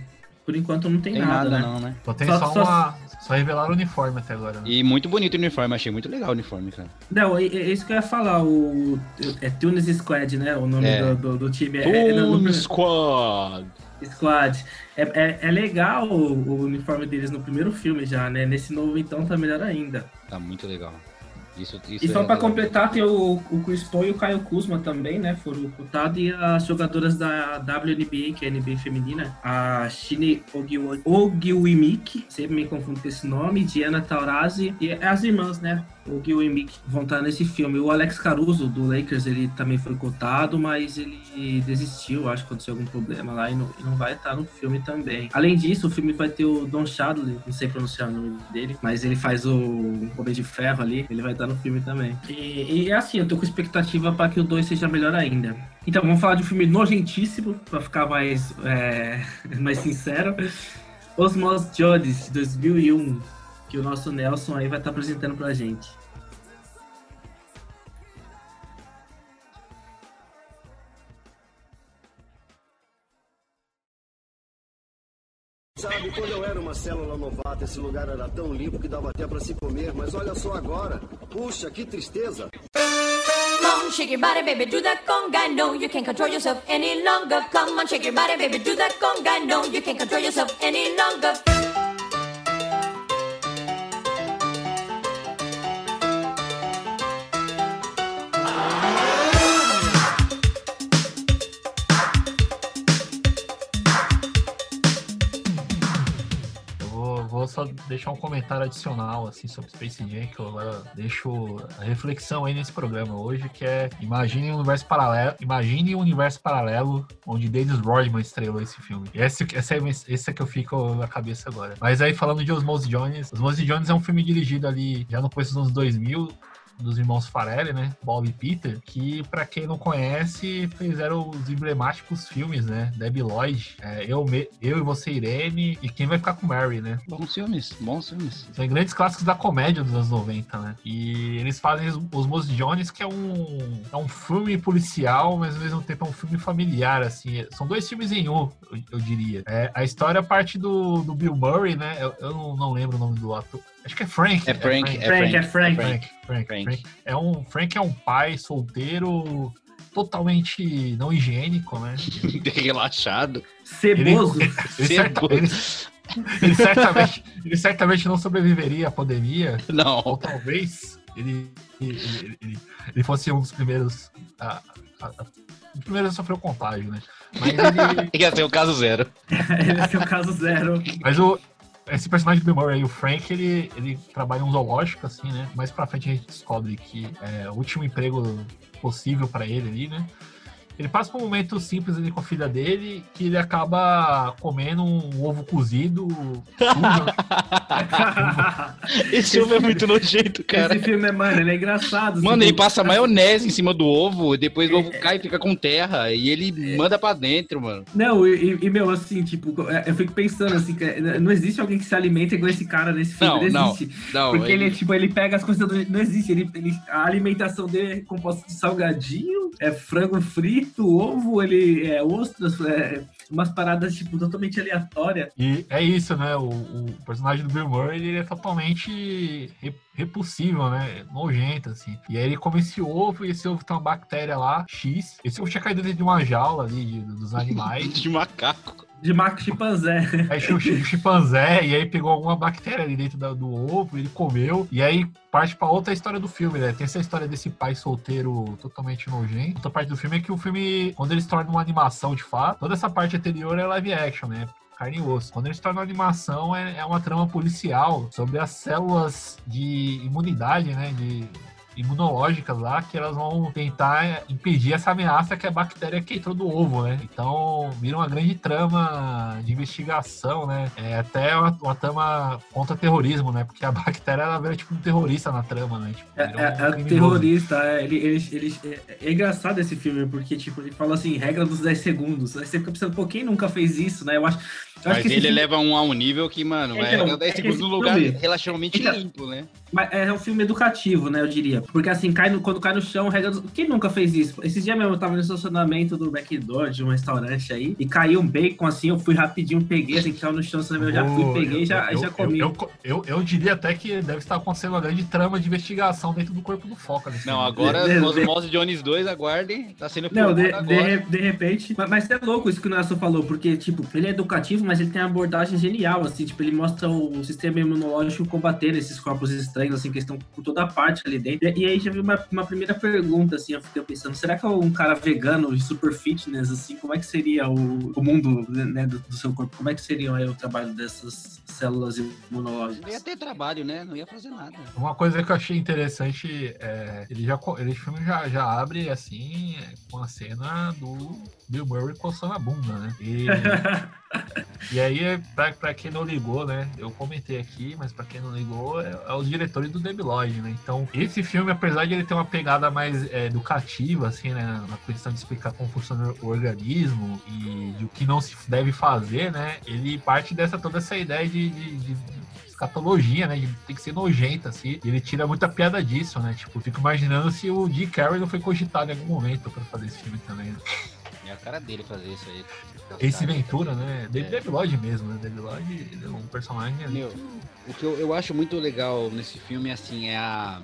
Por enquanto não tem, Tem nada, nada, né? não, né? Só tem só, só- uma. Só revelaram o uniforme até agora, né? E muito bonito o uniforme, achei muito legal o uniforme, cara. Não, é, é isso que eu ia falar, o é Tunis Squad, né? O nome É. do, do, do time. É, é, no- Squad! Squad. É, é, é legal o, o uniforme deles no primeiro filme já, né? Nesse novo, então, tá melhor ainda. Tá muito legal. Isso, isso E só é legal. completar, tem o, o Chris Paul e o Caio Kuzma também, né? Foram cotados. E as jogadoras da WNBA, que é a NBA feminina, a Shine Ogiwimiki, sempre me confundo com esse nome, Diana Taurasi, e as irmãs, né? Ogiwimiki vão estar nesse filme. O Alex Caruso, do Lakers, ele também foi cotado, mas ele desistiu, acho que aconteceu algum problema lá e não, e não vai estar no filme também. Além disso, o filme vai ter o Don Shadley, não sei pronunciar o nome dele, mas ele faz o Homem de Ferro ali, ele vai estar no filme também. E, e é assim, eu tô com expectativa para que o 2 seja melhor ainda. Então, vamos falar de um filme nojentíssimo, para ficar mais, é, mais sincero. Osmos Jones, de 2001, que o nosso Nelson aí vai estar apresentando pra gente. Sabe, quando eu era uma célula novata, esse lugar era tão limpo que dava até pra se comer, mas olha só agora. Puxa, que tristeza. Come on, shake your body, baby, do that conga. No, you can't control yourself any longer. Come on, shake your body, baby, do that conga. No, you can't control yourself any longer. Só deixar um comentário adicional assim sobre Space Jam, que eu agora deixo a reflexão aí nesse programa hoje, que é imagine um universo paralelo, imagine um universo paralelo onde Dennis Rodman estrelou esse filme. E esse, esse, é, esse é que eu fico na cabeça agora. Mas aí falando de Osmose Jones, Osmose Jones é um filme dirigido ali já no começo dos anos 2000, dos irmãos Farelli, né? Bob e Peter, que pra quem não conhece, fizeram os emblemáticos filmes, né? Debbie Lloyd, é, eu, Me- eu e você, Irene, e quem vai ficar com Mary, né? Bons filmes, bons filmes. São grandes clássicos da comédia dos anos 90, né? E eles fazem os, os Mos Jones, que é um, é um filme policial, mas ao mesmo tempo é um filme familiar, assim. São dois filmes em um, eu, eu diria. É, a história parte do, do Bill Murray, né? Eu, eu não, não lembro o nome do ator. Acho que é Frank. É Frank, é Frank, Frank. é Frank. Frank, Frank. É um, Frank é um pai solteiro totalmente não higiênico, né? Relaxado. Ceboso. Ele, certa- Ceboso. ele- ele certamente, ele certamente não sobreviveria à pandemia, ou Não. talvez ele, ele, ele- ele- ele fosse um dos primeiros. A, a, a, o primeiro o contágio, né? Mas, ele, Ia ser o caso zero. Esse é o caso zero. mas o, esse personagem do Bill Murray, o Frank, ele, ele trabalha em um zoológico, assim, né? Mais pra frente a gente descobre que é o último emprego possível pra ele ali, né? Ele passa por um momento simples ali com a filha dele, que ele acaba comendo um ovo cozido Esse filme é muito nojento, cara. Esse filme é, mano, ele é engraçado. Mano, assim, ele passa maionese em cima do ovo, depois o ovo cai e fica com terra, e ele manda pra dentro, mano. Não, e, e, meu, assim, tipo, eu fico pensando assim, que não existe alguém que se alimenta igual esse cara nesse filme. Não, não não, existe. Não, Porque ele, ele- tipo, ele pega as coisas do. Não existe. Ele, ele- a alimentação dele é composta de salgadinho, é frango frito, ovo, ele é ostras, é umas paradas, tipo, totalmente aleatórias. E é isso, né? O, o personagem do Bill Murray, ele é totalmente re- repulsivo, né? Nojento, assim. E aí ele come esse ovo e esse ovo tem uma bactéria lá, X. Esse ovo tinha caído dentro de uma jaula ali de- dos animais. de macaco. De maco chimpanzé. Aí tinha o chimpanzé e aí pegou alguma bactéria ali dentro do ovo, ele comeu. E aí parte pra outra história do filme, né? Tem essa história desse pai solteiro totalmente nojento. Outra parte do filme é que o filme, quando ele se torna uma animação de fato, toda essa parte anterior é live action, né? carne e osso. Quando ele se uma animação, é, é uma trama policial sobre as células de imunidade, né? De imunológicas lá que elas vão tentar impedir essa ameaça que é a bactéria que entrou do ovo, né? Então vira uma grande trama de investigação, né? É até uma, uma trama contra terrorismo, né? Porque a bactéria ela vira tipo um terrorista na trama, né? Tipo, É, é, um é criminoso. terrorista, é, ele, ele, ele- é, é engraçado esse filme, porque, tipo, ele fala assim, regra dos 10 segundos. Aí você fica pensando, pô, quem nunca fez isso, né? Eu acho, eu acho Mas que ele filme- leva um a um nível que, mano, Então, dar 10 é que segundos num lugar filme- relativamente Então- limpo, né? Mas é um filme educativo, né, eu diria. Porque assim, cai no, quando cai no chão, regra dos... Quem nunca fez isso? Esses dias mesmo eu tava no estacionamento do backdoor de um restaurante aí, e caiu um bacon assim, eu fui rapidinho, peguei, assim, caiu no chão, eu já fui, peguei e já, eu, já comi. Eu, eu, eu, eu diria até que deve estar acontecendo uma grande trama de investigação dentro do corpo do Foca. nesse Não, agora De- de- Osmose Jones 2, aguardem, tá sendo Não, de, de, de repente. Mas, mas é louco isso que o Nelson falou, porque, tipo, ele é educativo, mas ele tem uma abordagem genial, assim, tipo, ele mostra o sistema imunológico combatendo esses corpos estranhos, assim, que estão por toda parte ali dentro. E, e aí já vi uma, uma primeira pergunta, assim, eu fiquei pensando, será que é um cara vegano e super fitness, assim, como é que seria o, o mundo, né, do, do seu corpo? Como é que seria aí, o trabalho dessas células Não ia imunológicas? ter trabalho, né? Não ia fazer nada. Uma coisa que eu achei interessante é ele já ele, o filme já, já abre assim com a cena do Bill Murray coçando a bunda, né? E, e aí, pra quem não ligou, né? Eu comentei aqui, mas pra quem não ligou, é, é os diretores do Debiloid, né? Então, esse filme, apesar de ele ter uma pegada mais é, educativa, assim, né? Na questão de explicar como funciona o organismo e de o que não se deve fazer, né? Ele parte dessa toda essa ideia de- de- de escatologia, né? De que ser nojenta, assim. E ele tira muita piada disso, né? Tipo, fico imaginando se o Jim Carrey não foi cogitado em algum momento pra fazer esse filme também. né? É a cara dele fazer isso aí. Esse Ventura, né? David É. David Lloyd mesmo, né? David Lloyd é um personagem ali. Meu, o que eu, eu acho muito legal nesse filme, assim, é a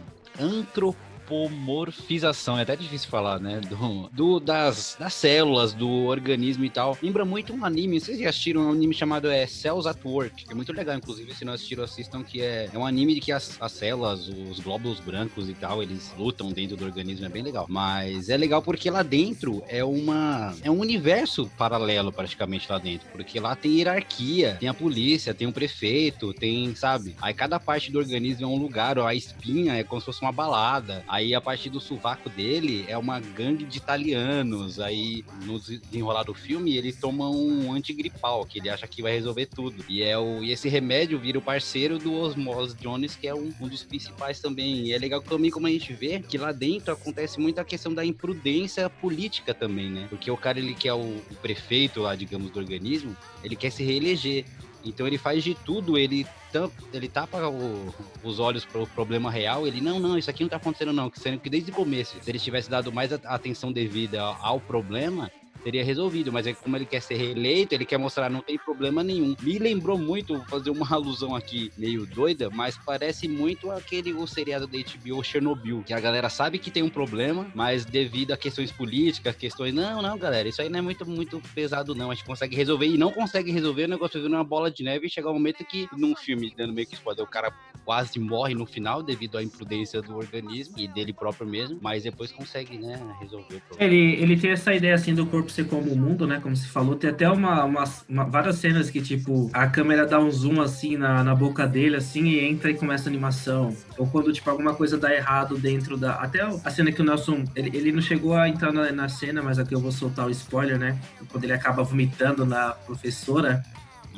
antropomorfização. É até difícil falar, né? Do, do- das, das células, do organismo e tal. Lembra muito um anime. Vocês já assistiram um anime chamado é, Cells at Work? Que é muito legal, inclusive, se não assistiram, assistam, que é, é um anime de que as, as células, os glóbulos brancos e tal, eles lutam dentro do organismo. É bem legal. Mas é legal porque lá dentro é uma. É um universo paralelo, praticamente, lá dentro. Porque lá tem hierarquia, tem a polícia, tem o prefeito, tem, sabe? Aí cada parte do organismo é um lugar, ó, a espinha é como se fosse uma balada. Aí a parte do sovaco dele é uma gangue de italianos. Aí no desenrolar do filme ele toma um antigripal, que ele acha que vai resolver tudo. E, é o, e esse remédio vira o parceiro do Osmose Jones, que é um, um dos principais também. E é legal também como a gente vê que lá dentro acontece muito a questão da imprudência política também, né? Porque o cara ele que é o, o prefeito lá, digamos, do organismo, ele quer se reeleger. Então ele faz de tudo, ele, tam- ele tapa o- os olhos para o problema real, ele, não, não, isso aqui não tá acontecendo não, sendo que desde o começo, se ele tivesse dado mais atenção devida ao problema, teria resolvido, mas é como ele quer ser reeleito, ele quer mostrar não tem problema nenhum. Me lembrou muito, vou fazer uma alusão aqui meio doida, mas parece muito aquele o seriado da HBO Chernobyl, que a galera sabe que tem um problema, mas devido a questões políticas, questões, não, não, galera, isso aí não é muito muito pesado não, a gente consegue resolver e não consegue resolver, o negócio vira uma bola de neve e chegar um momento que num filme dando meio que spoiler, o cara quase morre no final devido à imprudência do organismo e dele próprio mesmo, mas depois consegue, né, resolver o problema. Ele, ele tem essa ideia assim do corpo ser como o mundo, né? Como se falou. Tem até uma, umas- uma- várias cenas que, tipo, a câmera dá um zoom assim na, na boca dele, assim, e entra e começa a animação. Ou quando, tipo, alguma coisa dá errado dentro da. Até a cena que o Nelson. Ele, ele não chegou a entrar na, na cena, mas aqui eu vou soltar o spoiler, né? Quando ele acaba vomitando na professora.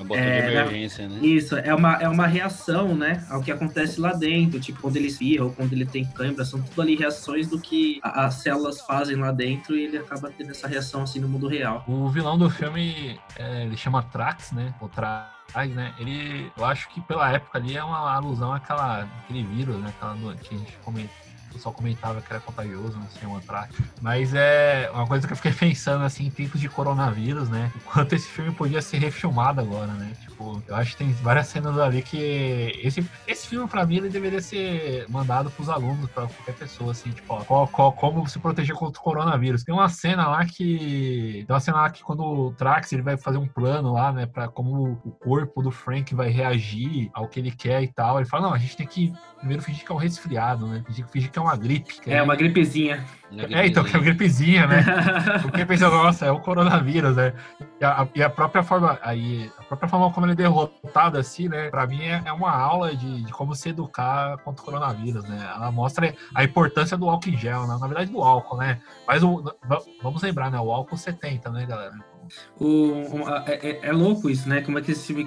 De É, né? emergência, né? Isso, é uma, é uma reação, né, ao que acontece lá dentro, tipo, quando ele espirra ou quando ele tem cãibra, são tudo ali reações do que a- as células fazem lá dentro e ele acaba tendo essa reação, assim, no mundo real. O vilão do filme, é, ele chama Trax, né? O Trax, né? Ele, eu acho que pela época ali é uma alusão àquela, àquele vírus, né? Aquela do- que a gente comenta. O pessoal comentava que era contagioso, não sei, um Antrax. Mas é uma coisa que eu fiquei pensando, assim, em tempos de coronavírus, né? O quanto esse filme podia ser refilmado agora, né? Tipo, eu acho que tem várias cenas ali que... Esse, esse filme, pra mim, ele deveria ser mandado pros alunos, pra qualquer pessoa, assim, tipo, ó, qual- qual- como se proteger contra o coronavírus. Tem uma cena lá que... Tem uma cena lá que quando o Trax, ele vai fazer um plano lá, né? Pra como o corpo do Frank vai reagir ao que ele quer e tal. Ele fala, não, a gente tem que primeiro fingir que é um resfriado, né? Que fingir que é uma gripe. que É uma gripezinha. É, então, que é uma gripezinha, né? Porque pensa, nossa, é o coronavírus, né? E a, e a própria forma, aí, a própria forma como ele é derrotado, assim, né? Pra mim é, é uma aula de, de como se educar contra o coronavírus, né? Ela mostra a importância do álcool em gel, né? Na verdade, do álcool, né? Mas o, va- vamos lembrar, né? O álcool 70, né, galera? O, é, é- é louco isso, né? Como é que esse filme.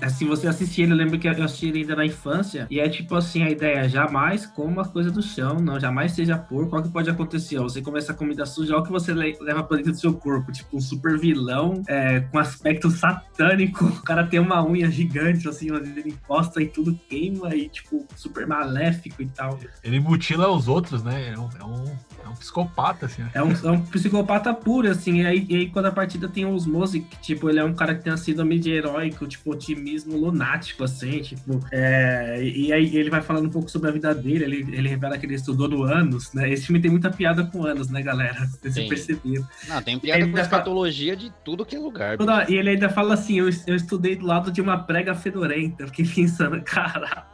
Assim, você assistir ele, eu lembro que eu assisti ele ainda na infância. E é tipo assim: a ideia, jamais coma coisa do chão, não, jamais seja porco. Olha o que pode acontecer. ó, Você começa a comida suja, olha o que você le- leva pra dentro do seu corpo. Tipo, um super vilão é, com aspecto satânico. O cara tem uma unha gigante, assim, onde ele encosta e tudo queima e, tipo, super maléfico e tal. Ele mutila os outros, né? É um, é um, é um psicopata, assim. né? É um, é um psicopata puro, assim. E aí, e aí quando a partida tem os Mose, que, tipo, ele é um cara que tem uma síndrome de heróico, tipo, otimismo lunático, assim, tipo. é, e aí ele vai falando um pouco sobre a vida dele, ele, ele revela que ele estudou no anos, né? Esse filme tem muita piada com anos, né, galera? Vocês Tem. perceberam. Não, tem piada Ele com já fala- escatologia de tudo que é lugar. Toda- E ele ainda fala assim: eu, eu estudei do lado de uma prega fedorenta. Fiquei pensando, cara.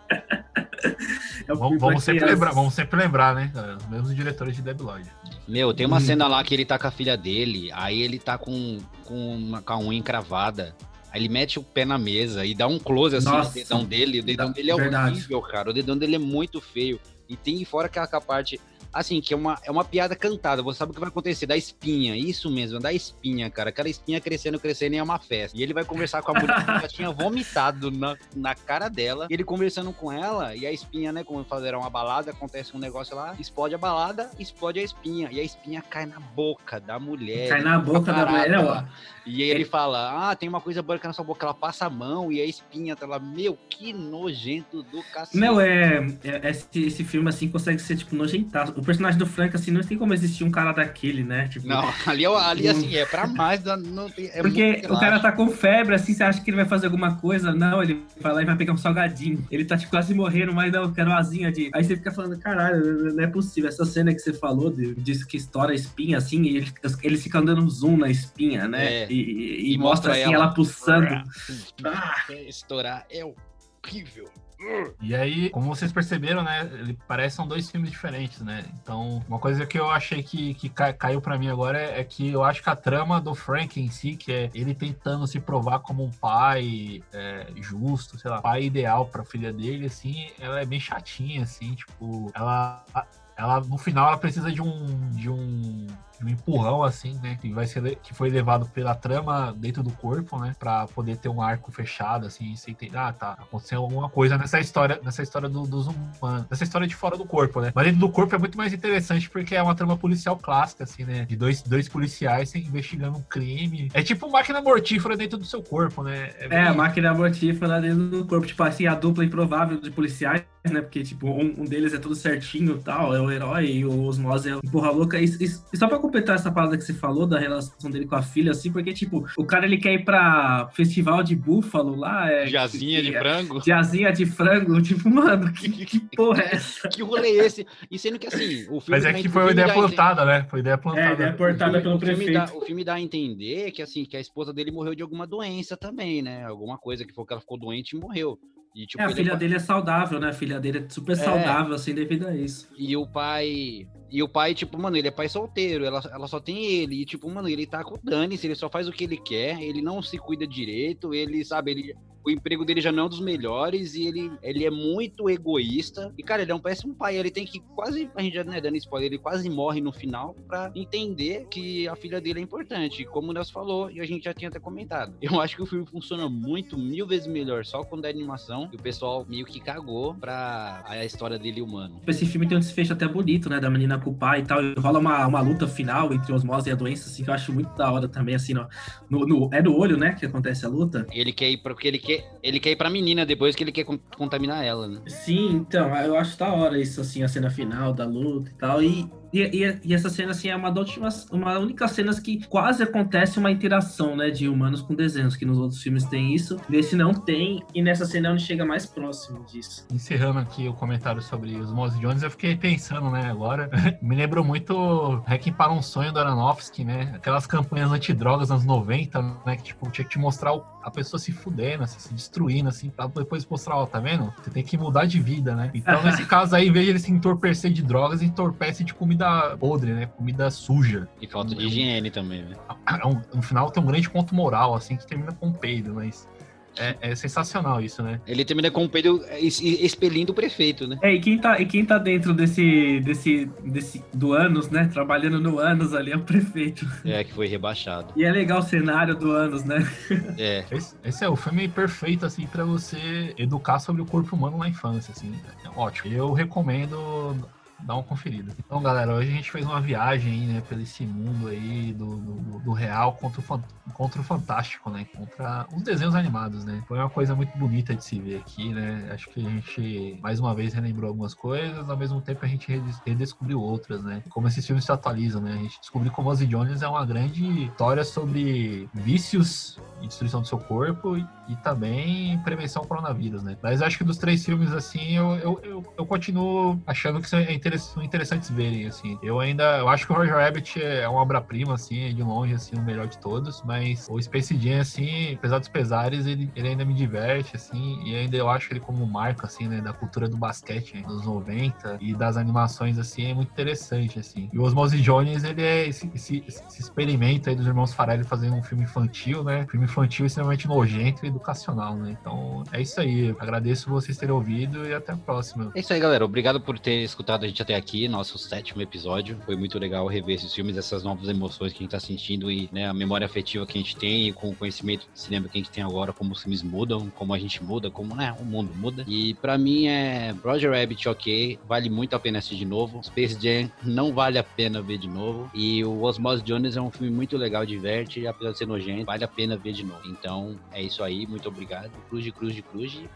É Vamos, vamos sempre lembrar, vamos sempre lembrar, né? galera? Os mesmos diretores de Debi Lloyd. Meu, tem Hum. uma cena lá que ele tá com a filha dele, aí ele tá com, com, uma, com a unha encravada. Aí ele mete o pé na mesa e dá um close assim Nossa. no dedão dele. O dedão Da- dele é verdade. horrível, cara. O dedão dele é muito feio. E tem fora aquela aquela parte, assim, que é uma, é uma piada cantada. Você sabe o que vai acontecer, da espinha. Isso mesmo, da espinha, cara. Aquela espinha crescendo, crescendo e é uma festa. E ele vai conversar com a mulher que já tinha vomitado na, na cara dela. E ele conversando com ela, e a espinha, né, como fazer uma balada, acontece um negócio lá, explode a balada, explode a espinha. E a espinha cai na boca da mulher. Cai na boca da mulher, ó. E aí ele fala, ah, tem uma coisa branca na sua boca, ela passa a mão e a espinha tá lá. Meu, que nojento do cacete. Meu, é, é- esse, esse filme, assim, consegue ser, tipo, nojentaço. O personagem do Frank, assim, não tem como existir um cara daquele, né? Tipo, Não, ali, é- ali assim, é pra mais, não tem, é Porque o cara tá com febre, assim, você acha que ele vai fazer alguma coisa? Não, ele vai lá e vai pegar um salgadinho. Ele tá, tipo, quase morrendo, mas não, eu quero asinha de... Aí você fica falando, caralho, não é possível. Essa cena que você falou, de, diz que estoura a espinha, assim, e ele, fica dando um zoom na espinha, né? É. E, e- e mostra, mostra assim, ela. ela, pulsando. Ah. É, Estourar é horrível. E aí, como vocês perceberam, né? Ele parece são dois filmes diferentes, né? Então, uma coisa que eu achei que, que ca- caiu pra mim agora é, é que eu acho que a trama do Frank em si, que é ele tentando se provar como um pai é, justo, sei lá, pai ideal pra filha dele, assim, ela é bem chatinha, assim, tipo, ela. Ela, no final, ela precisa de um, de um, um empurrão, assim, né? Que, vai ser, que foi levado pela trama dentro do corpo, né? Pra poder ter um arco fechado, assim, você entender, ah, tá, aconteceu alguma coisa nessa história, nessa história do- dos humanos, nessa história de fora do corpo, né? Mas dentro do corpo é muito mais interessante porque é uma trama policial clássica, assim, né? De dois, dois policiais investigando um crime. É tipo máquina mortífera dentro do seu corpo, né? É, bem- a máquina mortífera dentro do corpo, tipo assim, a dupla improvável de policiais, né? Porque, tipo, um, um deles é tudo certinho e tal, é o herói, e o Osmose é o empurra louca. E, e- e só pra completar essa parada que você falou da relação dele com a filha, assim, porque, tipo, o cara ele quer ir pra festival de búfalo lá, é. Jazinha de é- frango. Jazinha de frango, tipo, mano, que, que porra é essa? Que rolê é esse? E sendo que assim, o filme. Mas é que foi ideia plantada, né? Foi ideia plantada. É, ideia filme, pelo o, prefeito. dá, o filme dá a entender que assim, que a esposa dele morreu de alguma doença também, né? Alguma coisa que foi que ela ficou doente e morreu. E, tipo, É, a filha é- dele é saudável, né? A filha dele é super saudável, assim, devido a isso. E o pai. E o pai, tipo, mano, ele é pai solteiro, ela, ela só tem ele. E, tipo, mano, ele tá com o Dani, ele só faz o que ele quer, ele não se cuida direito, ele, sabe, ele. O emprego dele já não é um dos melhores e ele, ele é muito egoísta. E, cara, ele é um péssimo pai. Ele tem que quase. A gente já não é dando spoiler, ele quase morre no final pra entender que a filha dele é importante. Como o Nelson falou, e a gente já tinha até comentado. Eu acho que o filme funciona muito, mil vezes melhor só quando é animação. E o pessoal meio que cagou pra a história dele humano. Esse filme tem um desfecho até bonito, né? Da menina com o pai e tal. E rola uma, uma luta final entre osmose e a doença, assim, que eu acho muito da hora também, assim, no, no, no- é no olho, né? Que acontece a luta. Ele quer ir porque ele quer, ele quer ir pra menina depois que ele quer con- contaminar ela, né? Sim, então, eu acho da hora isso, assim, a cena final da luta e tal. E, E, e, e essa cena, assim, é uma, das últimas, uma única cena que quase acontece uma interação, né, de humanos com desenhos, que nos outros filmes tem isso, nesse não tem, e nessa cena é onde chega mais próximo disso. Encerrando aqui o comentário sobre os Mouse Jones, eu fiquei pensando, né, agora, me lembrou muito Hacking para um Sonho do Aronofsky, né, aquelas campanhas antidrogas nos anos 90, né, que, tipo, tinha que te mostrar a pessoa se fudendo, assim, se destruindo, assim, pra depois mostrar, ó, tá vendo? Você tem que mudar de vida, né? Então, nesse caso aí, em vez de ele se entorpecer de drogas, entorpece de comida podre, né? Comida suja. E falta de higiene também, né? É um- no final tem um grande ponto moral, assim, que termina com um peido, mas é, é sensacional isso, né? Ele termina com o Pedro expelindo o prefeito, né? É, e quem tá, e quem tá dentro desse, desse, desse, do Anos, né, trabalhando no Anos ali é o prefeito. É, que foi rebaixado. E é legal o cenário do Anos, né? É. Esse, esse é o filme perfeito, assim, pra você educar sobre o corpo humano na infância, assim. É ótimo. Eu recomendo dar uma conferida. Então, galera, hoje a gente fez uma viagem aí, né, pelo esse mundo aí do, do, do real contra o, contra o fantástico, né? Contra os desenhos animados, né? Foi uma coisa muito bonita de se ver aqui, né? Acho que a gente, mais uma vez, relembrou algumas coisas, ao mesmo tempo a gente redes- redescobriu outras, né? Como esses filmes se atualizam, né? A gente descobriu como Ozzy Jones é uma grande história sobre vícios e destruição do seu corpo e, e também prevenção ao coronavírus, né? Mas acho que dos três filmes, assim, eu, eu, eu, eu continuo achando que são, é interess- são interessantes verem, assim. Eu ainda, eu acho que o Roger Rabbit é uma obra-prima, assim, de longe, assim, o melhor de todos, mas o Space Jam, assim, apesar dos pesares, ele, ele ainda me diverte, assim, e ainda eu acho ele como um marco, assim, né, da cultura do basquete dos 90 e das animações, assim, é muito interessante, assim. E o Osmose Jones, ele é esse, esse, esse experimento aí dos irmãos Farelli fazendo um filme infantil, né, filme infantil extremamente nojento e educacional, né, então é isso aí, eu agradeço vocês terem ouvido e até a próxima. É isso aí, galera. Obrigado por ter escutado a gente até aqui, nosso sétimo episódio. Foi muito legal rever esses filmes, essas novas emoções que a gente tá sentindo e né, a memória afetiva que a gente tem e com o conhecimento de cinema que a gente tem agora, como os filmes mudam, como a gente muda, como né, o mundo muda. E pra mim é Roger Rabbit ok, vale muito a pena assistir de novo. Space Jam não vale a pena ver de novo. E o Osmose Jones é um filme muito legal, diverte, apesar de ser nojento, vale a pena ver de novo. Então é isso aí, muito obrigado. Cruz de cruz de cruz. de-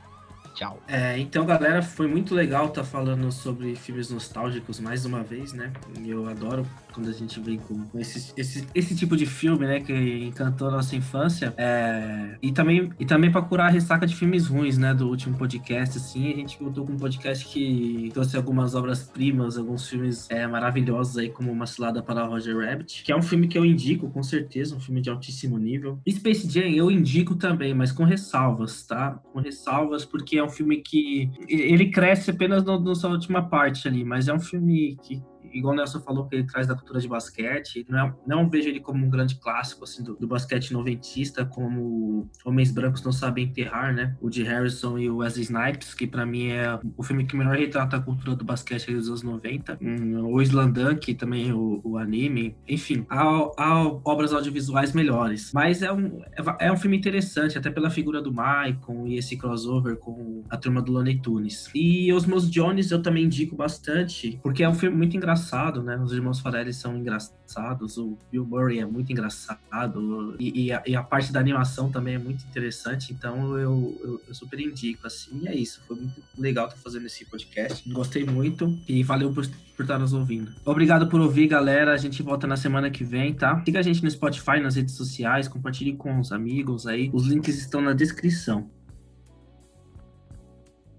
Tchau. É, então, galera, foi muito legal estar falando sobre filmes nostálgicos mais uma vez, né? Eu adoro quando a gente vem com esse, esse, esse tipo de filme, né? Que encantou a nossa infância. É, e também, e também para curar a ressaca de filmes ruins, né? Do último podcast, assim. A gente voltou com um podcast que trouxe algumas obras-primas, alguns filmes é, maravilhosos aí, como Uma Cilada para Roger Rabbit, que é um filme que eu indico, com certeza, um filme de altíssimo nível. Space Jam eu indico também, mas com ressalvas, tá? Com ressalvas, porque é um filme que ele cresce apenas na sua última parte ali, mas é um filme que igual o Nelson falou, que ele traz da cultura de basquete. Não, é- não vejo ele como um grande clássico assim, do, do basquete noventista, como Homens Brancos Não Sabem Enterrar, né? O de Harrison e o Wesley Snipes, que pra mim é o filme que melhor retrata a cultura do basquete dos anos 90. Hum, o Slandan, que também é o, o anime. Enfim, há, há obras audiovisuais melhores. Mas é um, é, é um filme interessante, até pela figura do Michael e esse crossover com a turma do Looney Tunes. E Os Meus Jones eu também indico bastante, porque é um filme muito engraçado, né? Os irmãos Farelli são engraçados, o Bill Murray é muito engraçado, e, e a, e a parte da animação também é muito interessante, então eu, eu, eu super indico, assim, e é isso. Foi muito legal estar fazendo esse podcast. Gostei muito e valeu por, por estar nos ouvindo. Obrigado por ouvir, galera. A gente volta na semana que vem, tá? Siga a gente no Spotify, nas redes sociais, compartilhe com os amigos aí. Os links estão na descrição.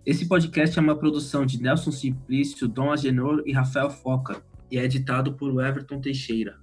Esse podcast é uma produção de Nelson Simplício, Dom Agenor e Rafael Foca e é editado por Everton Teixeira.